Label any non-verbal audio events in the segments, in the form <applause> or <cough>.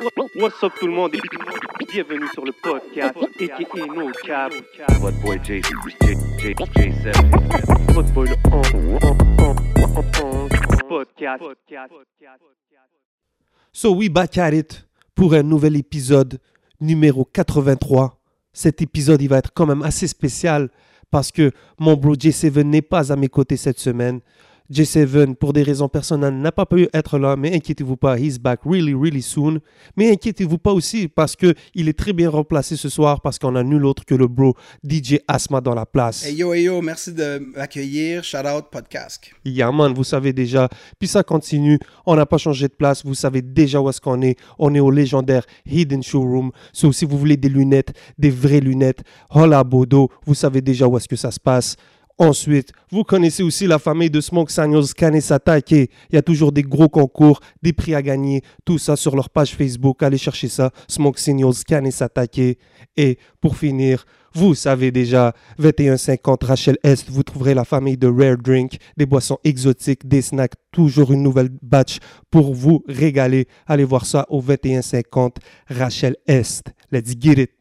What's up tout le monde? Et bienvenue sur le podcast et No Cap. Votre boy J, J, J, J7. Votre boy le on, on, on, on, on, podcast. So we back at it pour un nouvel épisode numéro 83. Cet épisode, il va être quand même assez spécial parce que mon bro J7 n'est pas à mes côtés cette semaine. J7, pour des raisons personnelles, n'a pas pu être là, mais inquiétez-vous pas, he's back really, really soon. Mais inquiétez-vous pas aussi parce que il est très bien remplacé ce soir parce qu'on a nul autre que le bro DJ Asma dans la place. Hey yo, hey yo, merci de m'accueillir. Shout out podcast. Yeah, man, vous savez déjà. Puis ça continue. On n'a pas changé de place. Vous savez déjà où est-ce qu'on est. On est au légendaire Hidden Showroom. So, si vous voulez des lunettes, des vraies lunettes, hola Bodo, vous savez déjà où est-ce que ça se passe. Ensuite, vous connaissez aussi la famille de Smoke Signals Kanesatake. Il y a toujours des gros concours, des prix à gagner, tout ça sur leur page Facebook. Allez chercher ça, Smoke Signals Kanesatake. Et pour finir, vous savez déjà, 2150 Rachel Est, vous trouverez la famille de Rare Drink, des boissons exotiques, des snacks, toujours une nouvelle batch pour vous régaler. Allez voir ça au 2150 Rachel Est. Let's get it.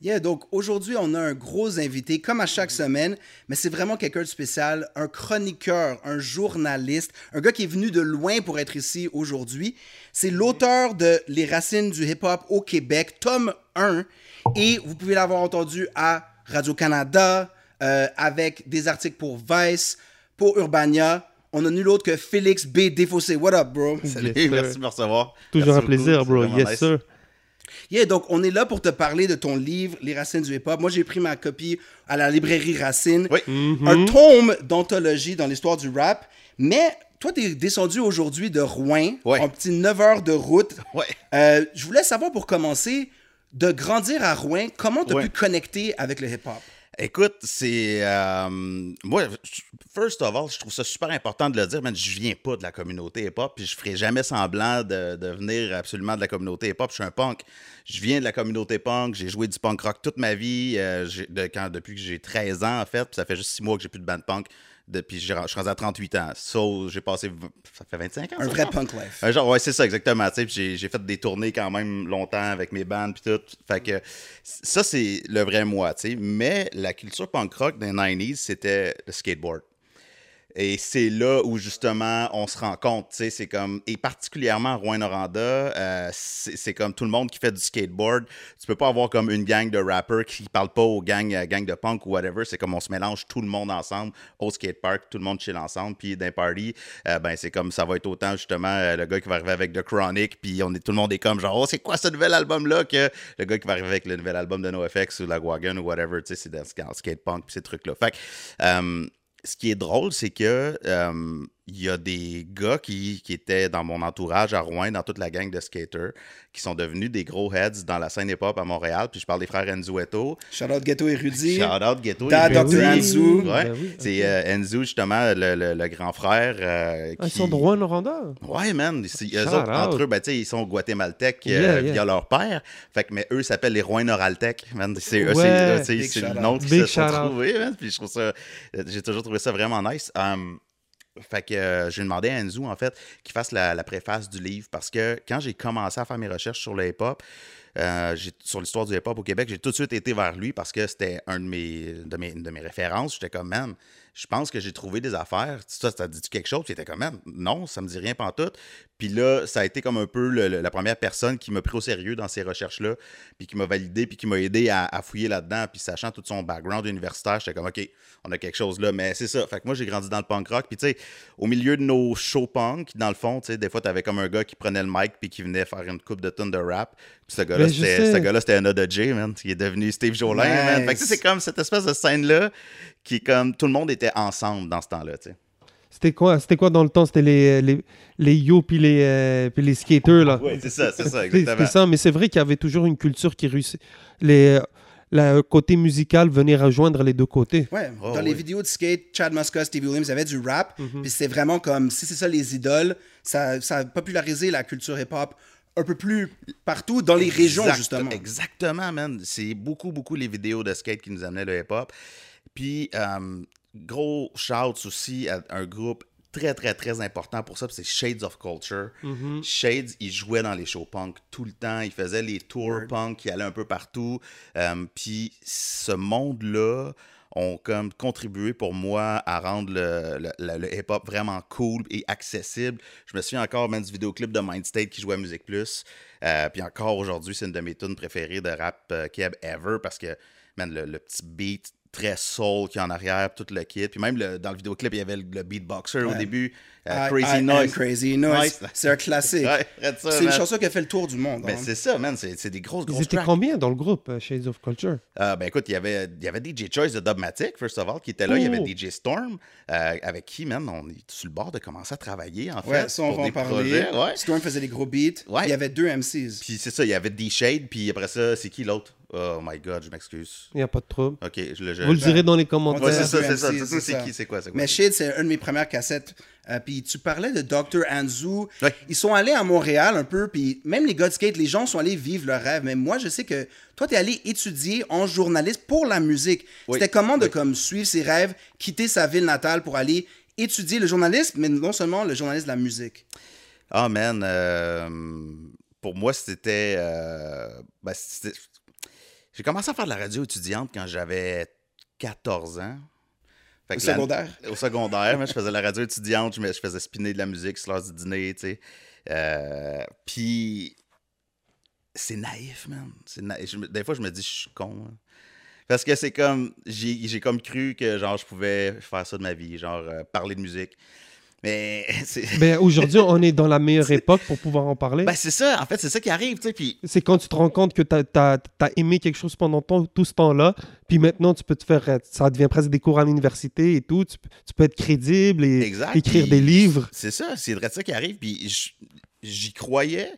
Yeah, donc aujourd'hui, on a un gros invité, comme à chaque semaine, mais c'est vraiment quelqu'un de spécial, un chroniqueur, un journaliste, un gars qui est venu de loin pour être ici aujourd'hui. C'est l'auteur de Les racines du hip-hop au Québec, tome 1, et vous pouvez l'avoir entendu à Radio-Canada, euh, avec des articles pour Vice, pour Urbania. On a nul autre que Félix B. Défaussé. What up, bro? Salut, Yes, merci de me recevoir. Toujours Merci un plaisir, beaucoup, bro. Yes, nice. sir. Yeah, donc on est là pour te parler de ton livre Les racines du hip-hop. Moi, j'ai pris ma copie à la librairie Racine. Oui. Un tome d'anthologie dans l'histoire du rap. Mais toi, t'es descendu aujourd'hui de Rouen, Ouais. un petit 9 heures de route. <laughs> Ouais. Euh, je voulais savoir pour commencer, de grandir à Rouen, comment tu as Ouais. pu connecter avec le hip-hop? Écoute, c'est. euh, moi, first of all, je trouve ça super important de le dire, mais je viens pas de la communauté hip-hop, puis je ferai jamais semblant de, venir absolument de la communauté hip-hop. Je suis un punk. Je viens de la communauté punk, j'ai joué du punk rock toute ma vie, euh, depuis que j'ai 13 ans, en fait, puis ça fait juste 6 mois que j'ai plus de band punk, depuis je suis rendu à 38 ans. So, j'ai passé. Ça fait 25 ans? Un vrai punk life. Un genre, ouais, c'est ça, exactement. Tu sais, puis j'ai, j'ai fait des tournées quand même longtemps avec mes bands, puis tout. Fait que ça, c'est le vrai moi, tu sais. Mais la culture punk rock des 90s, c'était le skateboard. Et c'est là où justement on se rend compte, tu sais, c'est comme, et particulièrement Rouen-Noranda, euh, c'est comme tout le monde qui fait du skateboard. Tu peux pas avoir comme une gang de rappers qui parlent pas aux gangs, euh, gangs de punk ou whatever. C'est comme on se mélange tout le monde ensemble au skatepark, tout le monde chill ensemble. Puis d'un party, euh, ben c'est comme ça va être autant justement euh, le gars qui va arriver avec The Chronic, puis on est, tout le monde est comme genre, oh, c'est quoi ce nouvel album-là que le gars qui va arriver avec le nouvel album de NoFX ou La Wagon ou whatever, tu sais, c'est dans le skatepunk, puis ces trucs-là. Fait que, ce qui est drôle, c'est que euh, il y a des gars qui, qui étaient dans mon entourage à Rouen, dans toute la gang de skaters, qui sont devenus des gros heads dans la scène hip-hop à Montréal. Puis je parle des frères Enzueto. Shout out Ghetto Érudit. Shout out Ghetto. Da Érudit. Dr. Enzu. Ouais. Ben oui, C'est euh, Enzu, justement, le, le- le grand frère. euh, Ah, ils qui- sont de Rouen-Noranda? Ouais, man. C'est- eux Shout autres, out. entre eux, ben, tu sais, ils sont guatémaltèques euh, Yeah, yeah. via leur père. Fait que, mais eux s'appellent les Rouen-Noraltèques, man. C'est eux, Ouais. euh, le nom qu'ils se sont trouvés, man. Puis je trouve ça. euh, J'ai toujours trouvé ça vraiment nice. Um, fait que euh, j'ai demandé à Enzo, en fait, qu'il fasse la, préface du livre parce que quand j'ai commencé à faire mes recherches sur le hip-hop, euh, sur l'histoire du hip-hop au Québec, j'ai tout de suite été vers lui parce que c'était un de mes, de mes, de mes références. J'étais comme, man, je pense que j'ai trouvé des affaires. Ça, ça dit quelque chose? Puis était comme, non, ça me dit rien pantoute. Puis là, ça a été comme un peu la première personne qui m'a pris au sérieux dans ces recherches-là, puis qui m'a validé, puis qui m'a aidé à, fouiller là-dedans. Puis sachant tout son background universitaire, j'étais comme, OK, on a quelque chose là. Mais c'est ça. Fait que moi, j'ai grandi dans le punk rock. Puis tu sais, au milieu de nos shows punk, dans le fond, tu sais, des fois, t'avais comme un gars qui prenait le mic, puis qui venait faire une coupe de tonnes de rap. Puis ce gars-là, Ben, c'était ce gars-là, c'était Anna de J, man. qui est devenu Steve Jolin, man. Fait que Nice. c'est comme cette espèce de scène-là qui est comme tout le monde était ensemble dans ce temps-là, tu sais. C'était quoi, c'était quoi dans le temps? C'était les, les, les yo puis les, euh, puis les skaters, là. Oui, c'est ça, c'est ça, exactement. C'était ça, mais c'est vrai qu'il y avait toujours une culture qui réussit. Les, le côté musical venait rejoindre les deux côtés. Ouais, Oh, dans les vidéos de skate, Chad Muska, Stevie Williams, il y avait du rap. Mhm. Puis c'était vraiment comme, si c'est ça les idoles, ça, ça a popularisé la culture hip-hop un peu plus partout dans les régions, justement. Exactement, man. C'est beaucoup, beaucoup les vidéos de skate qui nous amenaient le hip-hop. Puis, euh, gros shouts aussi à un groupe très, très, très important pour ça, c'est Shades of Culture. Mhm. Shades, il jouait dans les shows punk tout le temps. Il faisait les tours punk, il allait un peu partout. Euh, puis ce monde-là ont comme contribué pour moi à rendre le, le- le- le hip-hop vraiment cool et accessible. Je me souviens encore même du vidéoclip de Mindstate qui jouait à Musique Plus. Euh, puis encore aujourd'hui, c'est une de mes tunes préférées de rap euh, keb ever parce que, man, le, le petit beat très soul qui est en arrière, tout le kit. Puis même dans le vidéoclip, il y avait le, beatboxer au début, I- Crazy I am Noise. Crazy Noise. <laughs> C'est un classique. Ouais, c'est une chanson qui a fait le tour du monde. Ben, hein. c'est ça, man. C'est des grosses, Ils grosses étaient tracks. combien dans le groupe euh, Shades of Culture? Euh, ben écoute, il y avait, il y avait DJ Choice de Dubmatic, first of all, qui était là. Il y avait Oh. DJ Storm, euh, avec qui, man, on est sur le bord de commencer à travailler, en fait. Ouais, ça, on pour va en des parler. projets, ouais. Storm faisait des gros beats. Ouais. Il y avait deux MCs. Puis c'est ça, il y avait D-Shade, puis après ça, c'est qui l'autre? Oh my God, je m'excuse. Il n'y a pas de trouble. Ok, je le... Je... Vous le direz dans les commentaires. Ouais, c'est ça, c'est ça. C'est qui, c'est quoi, c'est quoi? Mais Shade, c'est une de mes premières cassettes. Euh, puis tu parlais de Dr. Anzu. Ouais. Ils sont allés à Montréal un peu, puis même les gars de skate, les gens sont allés vivre leur rêve. Mais moi, je sais que toi, tu es allé étudier en journaliste pour la musique. Oui. C'était comment de comme suivre ses rêves, quitter sa ville natale pour aller étudier le journalisme, mais non seulement le journalisme de la musique? Ah, man, euh, pour moi, c'était... euh, ben, c'était- J'ai commencé à faire de la radio étudiante quand j'avais 14 ans. Fait Au la- secondaire? Au secondaire, moi, je faisais la radio étudiante, je, faisais spinner de la musique sur l'heure du dîner, tu sais. Euh, Puis, c'est naïf, man. Naïf. Des fois, je me dis, je suis con. hein. Parce que c'est comme, j'ai j'ai comme cru que, genre, je pouvais faire ça de ma vie, genre, euh, parler de musique. Mais. <laughs> Ben, Aujourd'hui, <laughs> on est dans la meilleure époque pour pouvoir en parler. Ben, c'est ça, en fait, c'est ça qui arrive, puis... c'est quand tu te rends compte que tu as, aimé quelque chose pendant ton- tout ce temps-là, puis maintenant tu peux te faire, ça devient presque des cours à l'université et tout, tu, peux- tu peux être crédible et Exact. écrire des livres. C'est ça, c'est vrai ça qui arrive. Puis j'y croyais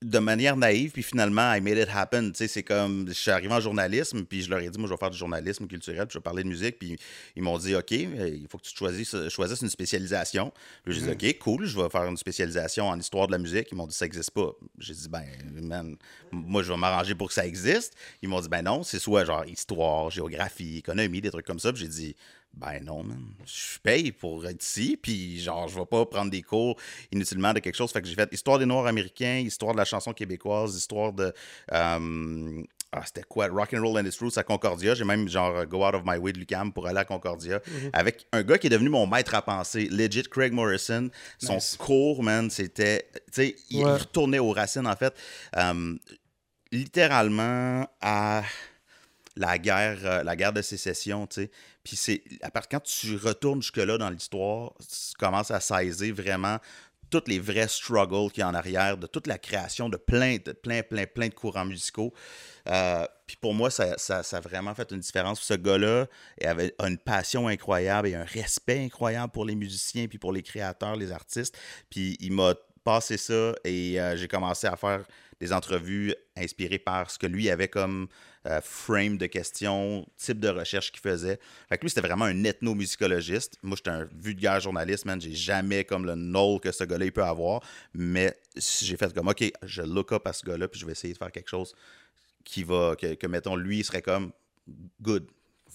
de manière naïve, puis finalement, I made it happen. C'est comme, je suis arrivé en journalisme, puis je leur ai dit, moi, je vais faire du journalisme culturel, puis je vais parler de musique, puis ils m'ont dit, OK, il faut que tu choisisses, choisisses une spécialisation. Puis j'ai dit, OK, cool, je vais faire une spécialisation en histoire de la musique. Ils m'ont dit, ça n'existe pas. J'ai dit, ben, man, moi, je vais m'arranger pour que ça existe. Ils m'ont dit, ben non, c'est soit genre histoire, géographie, économie, des trucs comme ça. Puis j'ai dit, ben non, man. Je paye pour être ici, puis genre, je vais pas prendre des cours inutilement de quelque chose. Fait que j'ai fait histoire des Noirs américains, histoire de la chanson québécoise, histoire de. euh, ah, c'était quoi? Rock and Roll and its Roots à Concordia. J'ai même genre Go Out of My Way de Lucam pour aller à Concordia avec un gars qui est devenu mon maître à penser, legit Craig Morrison. Son Nice. cours, man, c'était. Tu sais, il, Ouais. il retournait aux racines, en fait. Euh, littéralement à la guerre, euh, la guerre de sécession, tu sais. Puis c'est, à part quand tu retournes jusque-là dans l'histoire, tu commences à saisir vraiment tous les vrais struggles qu'il y a en arrière, de toute la création de plein, de plein, plein, plein de courants musicaux. Euh, puis pour moi, ça, ça, ça a vraiment fait une différence. Ce gars-là avait une passion incroyable et un respect incroyable pour les musiciens, puis pour les créateurs, les artistes. Puis il m'a passé ça et euh, j'ai commencé à faire des entrevues inspirées par ce que lui avait comme euh, frame de questions, type de recherche qu'il faisait. Fait que lui, c'était vraiment un ethnomusicologiste. Moi, j'étais un vulgaire journaliste, man. J'ai jamais comme le knoll que ce gars-là peut avoir. Mais j'ai fait comme, OK, je look up à ce gars-là, puis je vais essayer de faire quelque chose qui va, que, que, mettons, lui, il serait comme good,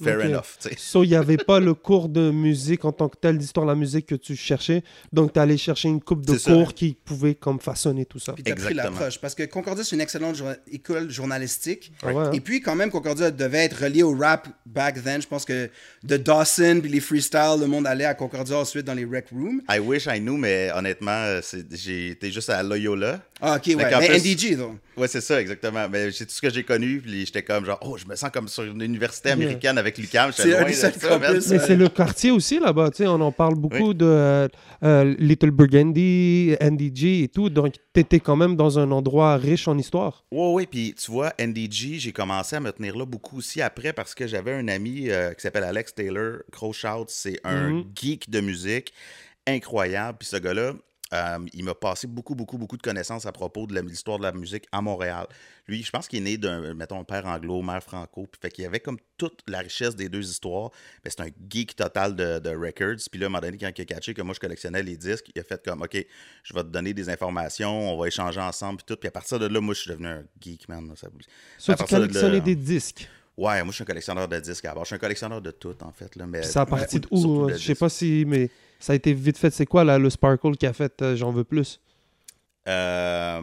fair enough. tu sais. So, il n'y avait pas le cours de musique en tant que tel, d'histoire de la musique que tu cherchais. Donc, tu allé chercher une coupe de ça. cours qui pouvait comme façonner tout ça. Puis t'as pris l'approche. Parce que Concordia, c'est une excellente jour- école journalistique. Ah ouais, hein? Et puis, quand même, Concordia devait être relié au rap back then. Je pense que de Dawson, puis les freestyles, le monde allait à Concordia ensuite dans les rec rooms. I wish I knew, mais honnêtement, euh, j'ai été juste à Loyola. Ah, ok, ouais. Mais plus- NDG, donc. Ouais, c'est ça, exactement. Mais c'est tout ce que j'ai connu, puis j'étais comme genre, oh, je me sens comme sur une université américaine avec l'UQAM. C'est un ça, Mais Ouais. c'est le quartier aussi là-bas, tu sais, on en parle beaucoup de euh, euh, Little Burgundy, NDG et tout, donc t'étais quand même dans un endroit riche en histoire. Ouais, ouais, puis tu vois, NDG, j'ai commencé à me tenir là beaucoup aussi après parce que j'avais un ami euh, qui s'appelle Alex Taylor, Crowshout, c'est un Mhm. geek de musique incroyable. Puis ce gars-là, euh, il m'a passé beaucoup, beaucoup, beaucoup de connaissances à propos de l'histoire de la musique à Montréal. Lui, je pense qu'il est né d'un, mettons, père anglo, mère franco. Puis fait qu'il avait comme toute la richesse des deux histoires. Mais c'est un geek total de, de records. Puis là, à un moment donné, quand il a catché que moi, je collectionnais les disques, il a fait comme, OK, je vais te donner des informations, on va échanger ensemble, puis tout. Puis à partir de là, moi, je suis devenu un geek, man. Ça- So, À tu partir de collectionnais des disques? Ouais, moi, je suis un collectionneur de disques à bord. Je suis un collectionneur de tout, en fait. Là, mais ça a parti de où? de Je sais pas si, mais Ça a été vite fait. C'est quoi là, le Sparkle qui a fait euh, J'en veux plus? Euh,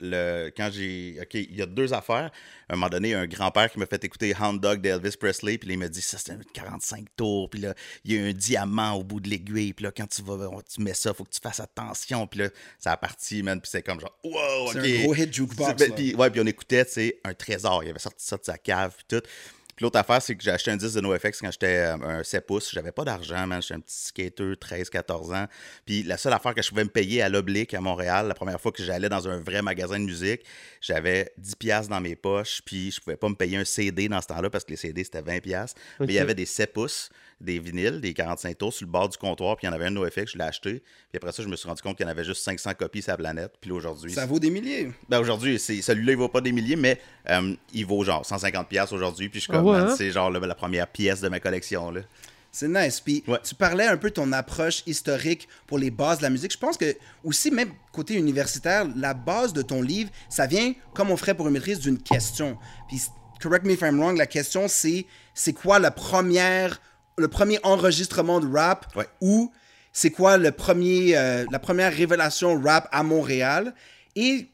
le, quand j'ai. OK, il y a deux affaires. À un moment donné, un grand-père qui m'a fait écouter Hound Dog d'Elvis Presley, puis il m'a dit ça, c'est un 45 tours, puis là, il y a un diamant au bout de l'aiguille, puis là, quand tu vas, tu mets ça, faut que tu fasses attention, puis là, ça a parti, man, puis c'est comme genre, wow, C'est OK. un gros hit jukebox. Ben. Puis, ouais, puis on écoutait, tu sais, un trésor. Il avait sorti ça de sa cave, puis tout. Puis l'autre affaire, c'est que j'ai acheté un disque de NoFX quand j'étais euh, un 7 pouces. J'avais pas d'argent, man. J'étais un petit skater, 13-14 ans. Puis la seule affaire que je pouvais me payer à l'Oblique à Montréal, la première fois que j'allais dans un vrai magasin de musique, j'avais 10 piastres dans mes poches, puis je pouvais pas me payer un CD dans ce temps-là parce que les CD, c'était 20 piastres. Mais il y avait des 7 pouces, des vinyles, des 45 tours sur le bord du comptoir, puis il y en avait un NoFX, je l'ai acheté. Puis après ça, je me suis rendu compte qu'il y en avait juste 500 copies sur la planète. Puis aujourd'hui, Ça vaut des milliers. ben aujourd'hui, c'est- celui-là, il vaut pas des milliers, mais euh, il vaut genre 150$ piastres aujourd'hui. Puis je suis comme, hein? c'est genre la première pièce de ma collection. Là. C'est nice. Puis Ouais. tu parlais un peu de ton approche historique pour les bases de la musique. Je pense que aussi, même côté universitaire, la base de ton livre, ça vient, comme on ferait pour une maîtrise, d'une question. Puis, correct me if I'm wrong, la question c'est c'est quoi la première, le premier enregistrement de rap Ouais. ou c'est quoi le premier, euh, la première révélation rap à Montréal? Et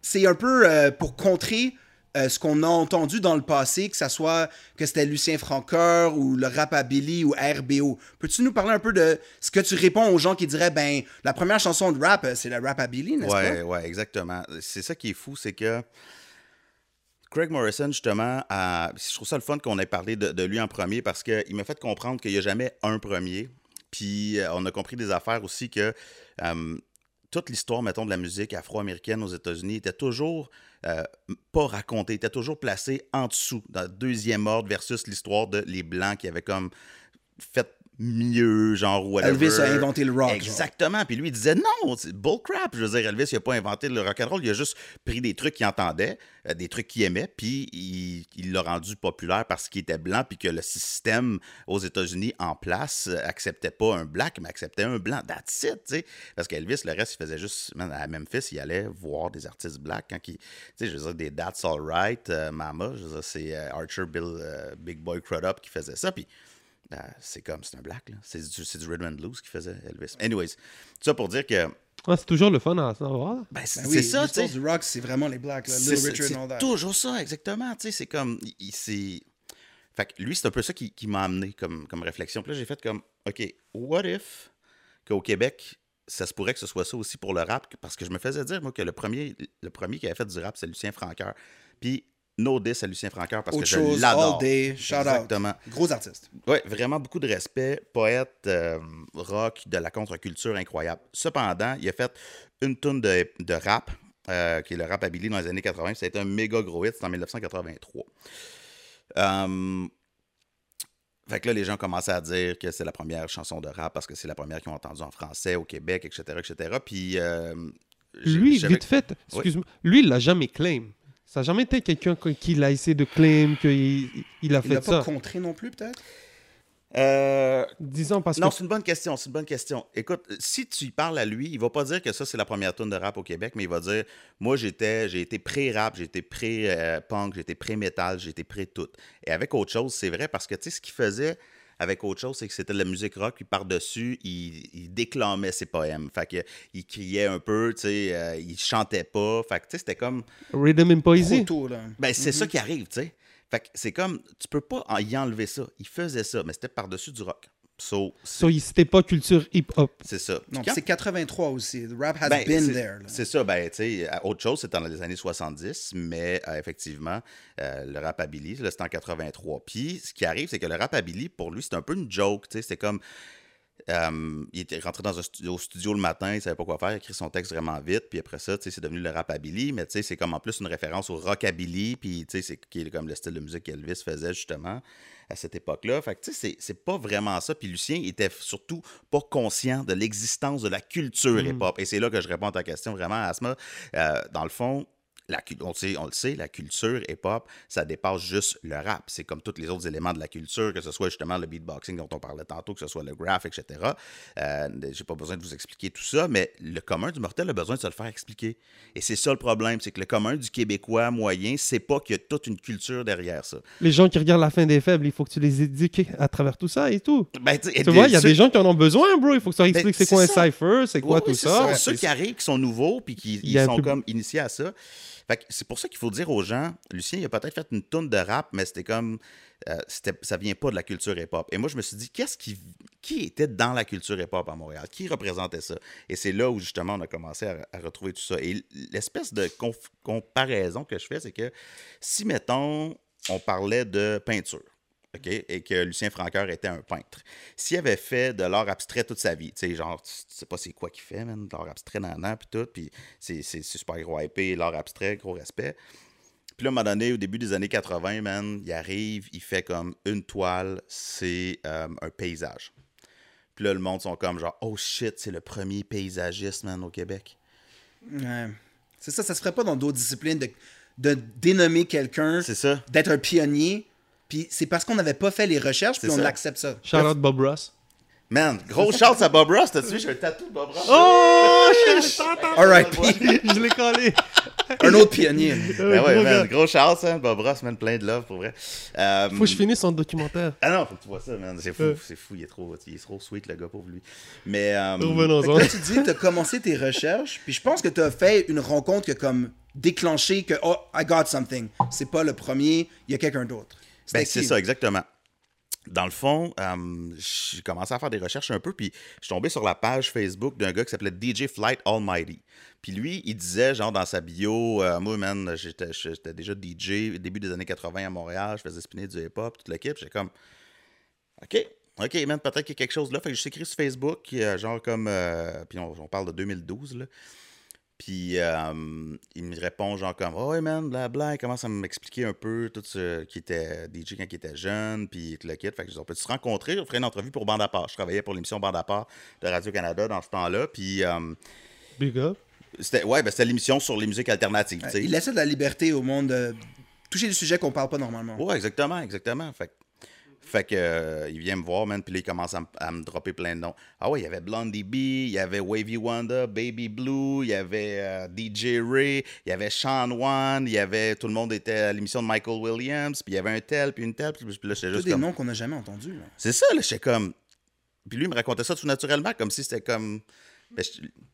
c'est un peu euh, pour contrer euh, ce qu'on a entendu dans le passé, que ça soit que c'était Lucien Francoeur ou le Rapabilly ou RBO. Peux-tu nous parler un peu de ce que tu réponds aux gens qui diraient, ben, la première chanson de rap, euh, c'est le Rapabilly, n'est-ce Ouais, pas? ouais, exactement. C'est ça qui est fou, c'est que Craig Morrison, justement, a- je trouve ça le fun qu'on ait parlé de, de lui en premier parce qu'il m'a fait comprendre qu'il n'y a jamais un premier. Puis euh, on a compris des affaires aussi que euh, toute l'histoire, mettons, de la musique afro-américaine aux États-Unis était toujours euh, pas racontée, était toujours placée en dessous, dans le deuxième ordre versus l'histoire de les Blancs qui avaient comme fait mieux, genre, whatever. Elvis a inventé le rock. genre. Exactement. Puis lui, il disait non, c'est bullcrap. Je veux dire, Elvis, il n'a pas inventé le rock'n'roll. Il a juste pris des trucs qu'il entendait, euh, des trucs qu'il aimait, puis il l'a rendu populaire parce qu'il était blanc, puis que le système aux États-Unis en place euh, acceptait pas un black, mais acceptait un blanc. That's it, tu sais. Parce qu'Elvis, le reste, il faisait juste. à Memphis, il allait voir des artistes blacks quand il. Tu sais, je veux dire, des That's Alright, euh, Mama, je veux dire, c'est euh, Archer Bill, Big Boy Crudup qui faisait ça. Puis c'est comme, c'est un black, là. C'est du, du rhythm and blues qui faisait Elvis. Anyways, tout ça pour dire que Ah, C'est toujours le fun à savoir. ben, c'est Ben c'est oui, ça, tu sais. du rock, c'est vraiment les blacks, là, C'est Little Richard c'est and all that. toujours ça, exactement. Tu sais, c'est comme, il- il- c'est... Fait que lui, c'est un peu ça qui, qui m'a amené comme, comme réflexion. Puis là, j'ai fait comme, OK, what if qu'au Québec, ça se pourrait que ce soit ça aussi pour le rap? Parce que je me faisais dire, moi, que le premier, le premier qui avait fait du rap, c'est Lucien Francoeur. Puis, no diss à Lucien Francoeur parce Autre que je l'adore. all day, shout Exactement. out. Gros artiste. Oui, vraiment beaucoup de respect. Poète, euh, rock, de la contre-culture incroyable. Cependant, il a fait une tonne de, de rap, euh, qui est le rap Billy dans les années 80. Ça a été un méga gros hit, c'était en 1983. Euh, fait que là, les gens commençaient à dire que c'est la première chanson de rap parce que c'est la première qu'ils ont entendue en français au Québec, etc., etc. Puis, euh, Lui, vite fait, excuse-moi, lui, il l'a jamais claim. Ça n'a jamais été quelqu'un qui l'a essayé de claim, qu'il il a Il l'a fait pas ça. contré non plus, peut-être? Euh, Disons parce Non, que c'est une bonne question. C'est une bonne question. Écoute, si tu y parles à lui, il va pas dire que ça, c'est la première tune de rap au Québec, mais il va dire Moi, j'étais, j'ai été pré-rap, j'ai été pré-punk, j'ai été pré-metal, j'ai été pré-tout. Et avec autre chose, c'est vrai parce que, tu sais, ce qu'il faisait avec autre chose, c'est que c'était de la musique rock, puis par-dessus, il, il déclamait ses poèmes. Fait que, il criait un peu, tu sais, euh, il chantait pas. Fait que, tu sais, c'était comme. Rhythm and tôt, là. Ben, c'est ça qui arrive, tu sais. Fait que c'est comme, tu peux pas en- y enlever ça. Il faisait ça, mais c'était par-dessus du rock. So, c'est c'était pas culture hip-hop. c'est ça. Non, c'est 83 aussi. The rap has Ben, been c'est- there. là. C'est ça, ben, tu sais, autre chose, c'était dans les années 70, mais euh, effectivement, euh, le rap à Billy, là, c'était en 83. Puis, ce qui arrive, c'est que le rap à Billy, pour lui, c'est un peu une joke, tu sais, c'était comme. Euh, il était rentré dans un studio, au studio le matin, il savait pas quoi faire, il a écrit son texte vraiment vite, puis après ça, tu sais, c'est devenu le rap à Billy, mais tu sais, c'est comme en plus une référence au rockabilly, puis tu sais, c'est qui est comme le style de musique qu'Elvis faisait justement à cette époque-là. Fait que tu sais, c'est- pas vraiment ça. Puis Lucien était surtout pas conscient de l'existence de la culture hip-hop. Et c'est là que je réponds à ta question vraiment, Asma. Euh, dans le fond, la, on, sait, on le sait, la culture hip-hop, ça dépasse juste le rap. C'est comme tous les autres éléments de la culture, que ce soit justement le beatboxing dont on parlait tantôt, que ce soit le graph, etc. Euh, J'ai pas besoin de vous expliquer tout ça, mais le commun du mortel a besoin de se le faire expliquer. Et c'est ça le problème, c'est que le commun du Québécois moyen, c'est pas qu'il y a toute une culture derrière ça. Les gens qui regardent la fin des faibles, il faut que tu les éduques à travers tout ça et tout. Ben, tu vois, il y a ceux- des gens qui en ont besoin, bro. Il faut que tu leur expliques c'est c'est quoi un ça. cipher, c'est quoi Ouais, tout c'est ça. Ceux qui arrivent, qui sont nouveaux, puis qui ils sont comme initiés à ça. C'est pour ça qu'il faut dire aux gens, Lucien, il a peut-être fait une tonne de rap, mais c'était comme, euh, ça vient pas de la culture hip-hop. Et moi, je me suis dit, qu'est-ce qui, était dans la culture hip-hop à Montréal? Qui représentait ça? Et c'est là où, justement, on a commencé à, retrouver tout ça. Et l'espèce de comparaison que je fais, c'est que si, mettons, on parlait de peinture, Et que Lucien Francoeur était un peintre. S'il avait fait de l'art abstrait toute sa vie, tu sais, genre, tu sais pas c'est quoi qu'il fait, man, de l'art abstrait dans puis tout, puis c'est super gros IP, l'art abstrait, gros respect. Puis là, à un moment donné, au début des années 80, man, il arrive, il fait comme une toile, c'est euh, un paysage. Puis là, le monde sont comme genre, oh shit, c'est le premier paysagiste, man, au Québec. Ouais. C'est ça, ça se ferait pas dans d'autres disciplines de, de dénommer quelqu'un, C'est ça. d'être un pionnier. Puis c'est parce qu'on n'avait pas fait les recherches, puis on ça. accepte ça. Shout out Bob Ross. Man, gros shout à Bob Ross, t'as-tu vu, j'ai un tatou de Bob Ross. Oh! <laughs> R.I.P. <laughs> Je l'ai collé. un autre pionnier. <laughs> Ben ouais, gros man, gros shout, ça, Bob Ross, man, plein de love, pour vrai. Euh, Faut que je finisse son documentaire. Ah non, faut que tu vois ça, man. C'est fou, Euh. c'est fou. Il est, trop, il est trop sweet, le gars, pour lui. Mais. euh, que là, tu dis que tu as commencé tes recherches, puis je pense que tu as fait une rencontre qui a comme déclenché que oh, I got something. C'est pas le premier, il y a quelqu'un d'autre. Ben, c'est ça, exactement. Dans le fond, euh, j'ai commencé à faire des recherches un peu, puis je suis tombé sur la page Facebook d'un gars qui s'appelait DJ Flight Almighty. Puis lui, il disait, genre, dans sa bio, euh, moi, man, j'étais j'étais déjà DJ début des années 80 à Montréal, je faisais spinner du hip-hop, toute l'équipe. J'étais comme, OK, OK, man, peut-être qu'il y a quelque chose là. Fait que je écrit sur Facebook, euh, genre comme, euh, puis on, on parle de 2012, là. Puis euh, il me répond genre comme Oh ouais man, blabla, il commence à m'expliquer un peu tout ce qui était DJ quand il était jeune, puis tout le kit. Fait que je dis, on peut se rencontrer, on ferait une entrevue pour Bande à part. Je travaillais pour l'émission Bande à part de Radio-Canada dans ce temps-là. Puis euh, Big up. c'était ouais, ben, c'était l'émission sur les musiques alternatives. tu sais. Il laissait de la liberté au monde de toucher des sujets qu'on parle pas normalement. Ouais, exactement, exactement. Fait, que- fait que euh, il vient me voir, man, puis là, il commence à, me dropper plein de noms. Ah ouais, il y avait Blondie B, il y avait Wavy Wanda, Baby Blue, il y avait euh, DJ Ray, il y avait Sean Wan, il y avait tout le monde était à l'émission de Michael Williams, puis il y avait un tel, puis une telle, puis là, Tous juste des comme. noms qu'on n'a jamais entendus. C'est ça, là, j'étais comme. Puis lui, il me racontait ça tout naturellement, comme si c'était comme. Ben,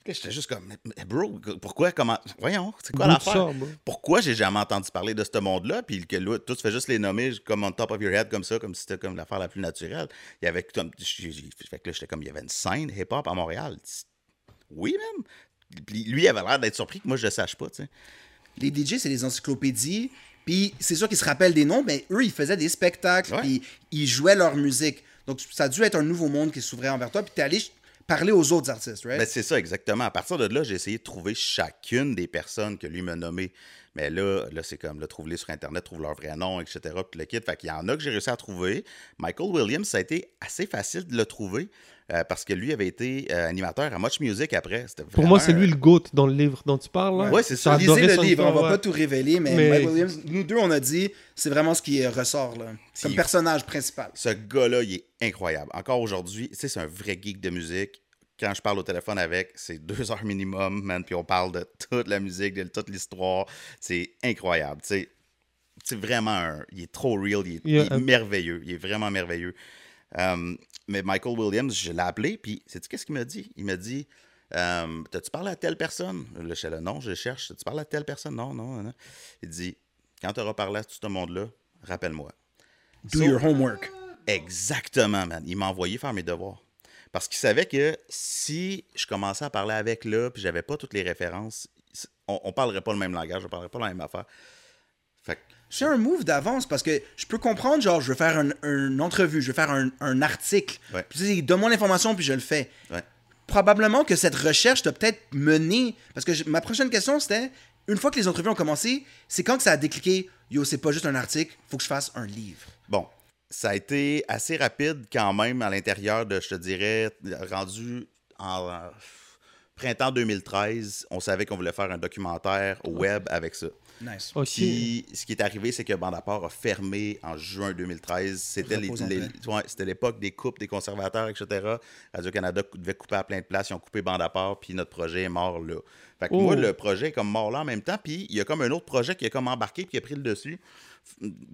J'étais juste comme, Mais- bro, pourquoi, comment. Voyons, c'est quoi l'affaire? Pourquoi j'ai jamais entendu parler de ce monde-là? Puis que là, toi, tu fais juste les nommer comme on top of your head, comme ça, comme si c'était comme l'affaire la plus naturelle. Il y avait comme. Fait que là, j'étais comme, il y avait une scène hip-hop à Montréal. Oui, même. Puis lui, il avait l'air d'être surpris que moi, je le sache pas, tu sais. Les DJ, c'est des encyclopédies. Puis c'est sûr qu'ils se rappellent des noms, mais eux, ils faisaient des spectacles, puis ils jouaient leur musique. Donc ça a dû être un nouveau monde qui s'ouvrait envers toi, puis t'es allé parler aux autres artistes, right? Ben, c'est ça, exactement. À partir de là, j'ai essayé de trouver chacune des personnes que lui m'a nommées. Mais là, là c'est comme, là, trouve-les sur Internet, trouve leur vrai nom, etc. Puis le kit. Fait qu'il y en a que j'ai réussi à trouver. Michael Williams, ça a été assez facile de le trouver euh, parce que lui avait été euh, animateur à Much Music après. Pour moi, c'est lui le GOAT dans le livre dont tu parles. là. Ouais, c'est ça. Lisez le livre, on va ouais. pas tout révéler, mais, Mais- Mike Williams, nous deux, on a dit, c'est vraiment ce qui ressort, là, comme personnage principal. Ce gars-là, il est incroyable. Encore aujourd'hui, tu sais, c'est un vrai geek de musique. Quand je parle au téléphone avec, c'est <laughs> deux heures minimum, man, puis on parle de toute la musique, de toute l'histoire. C'est incroyable. C'est vraiment un... Il est trop real, il est, il merveilleux. Il est vraiment merveilleux. Euh, mais Michael Williams, je l'ai appelé, puis sais-tu qu'est-ce qu'il m'a dit? Il m'a dit, euh, t'as-tu parlé à telle personne? Là, non, je cherche. T'as-tu parlé à telle personne? Non, non, non. Il dit, quand tu auras parlé à tout ce monde-là, rappelle-moi. Do So- your homework. Exactement, man. Il m'a envoyé faire mes devoirs. Parce qu'il savait que si je commençais à parler avec là, puis j'avais pas toutes les références, on, on parlerait pas le même langage, on parlerait pas la même affaire. Fait que, C'est un move d'avance parce que je peux comprendre, genre, je veux faire un- une entrevue, je veux faire un, un article. Ouais. Puis tu sais, donne-moi l'information, puis je le fais. ouais. Probablement que cette recherche t'a peut-être mené. Parce que je- ma prochaine question, c'était une fois que les entrevues ont commencé, c'est quand que ça a décliqué Yo, c'est pas juste un article, faut que je fasse un livre? Bon, ça a été assez rapide quand même à l'intérieur de, je te dirais, rendu en. printemps 2013, on savait qu'on voulait faire un documentaire web avec ça. Nice. Puis, ce qui est arrivé, c'est que Bandaport a fermé en juin 2013. C'était l'époque des coupes, des conservateurs, etc. Radio-Canada devait couper à plein de places. Ils ont coupé Bandaport, puis notre projet est mort là. Fait que Oh. moi, le projet est comme mort là en même temps. Puis, il y a comme un autre projet qui est comme embarqué, puis qui a pris le dessus.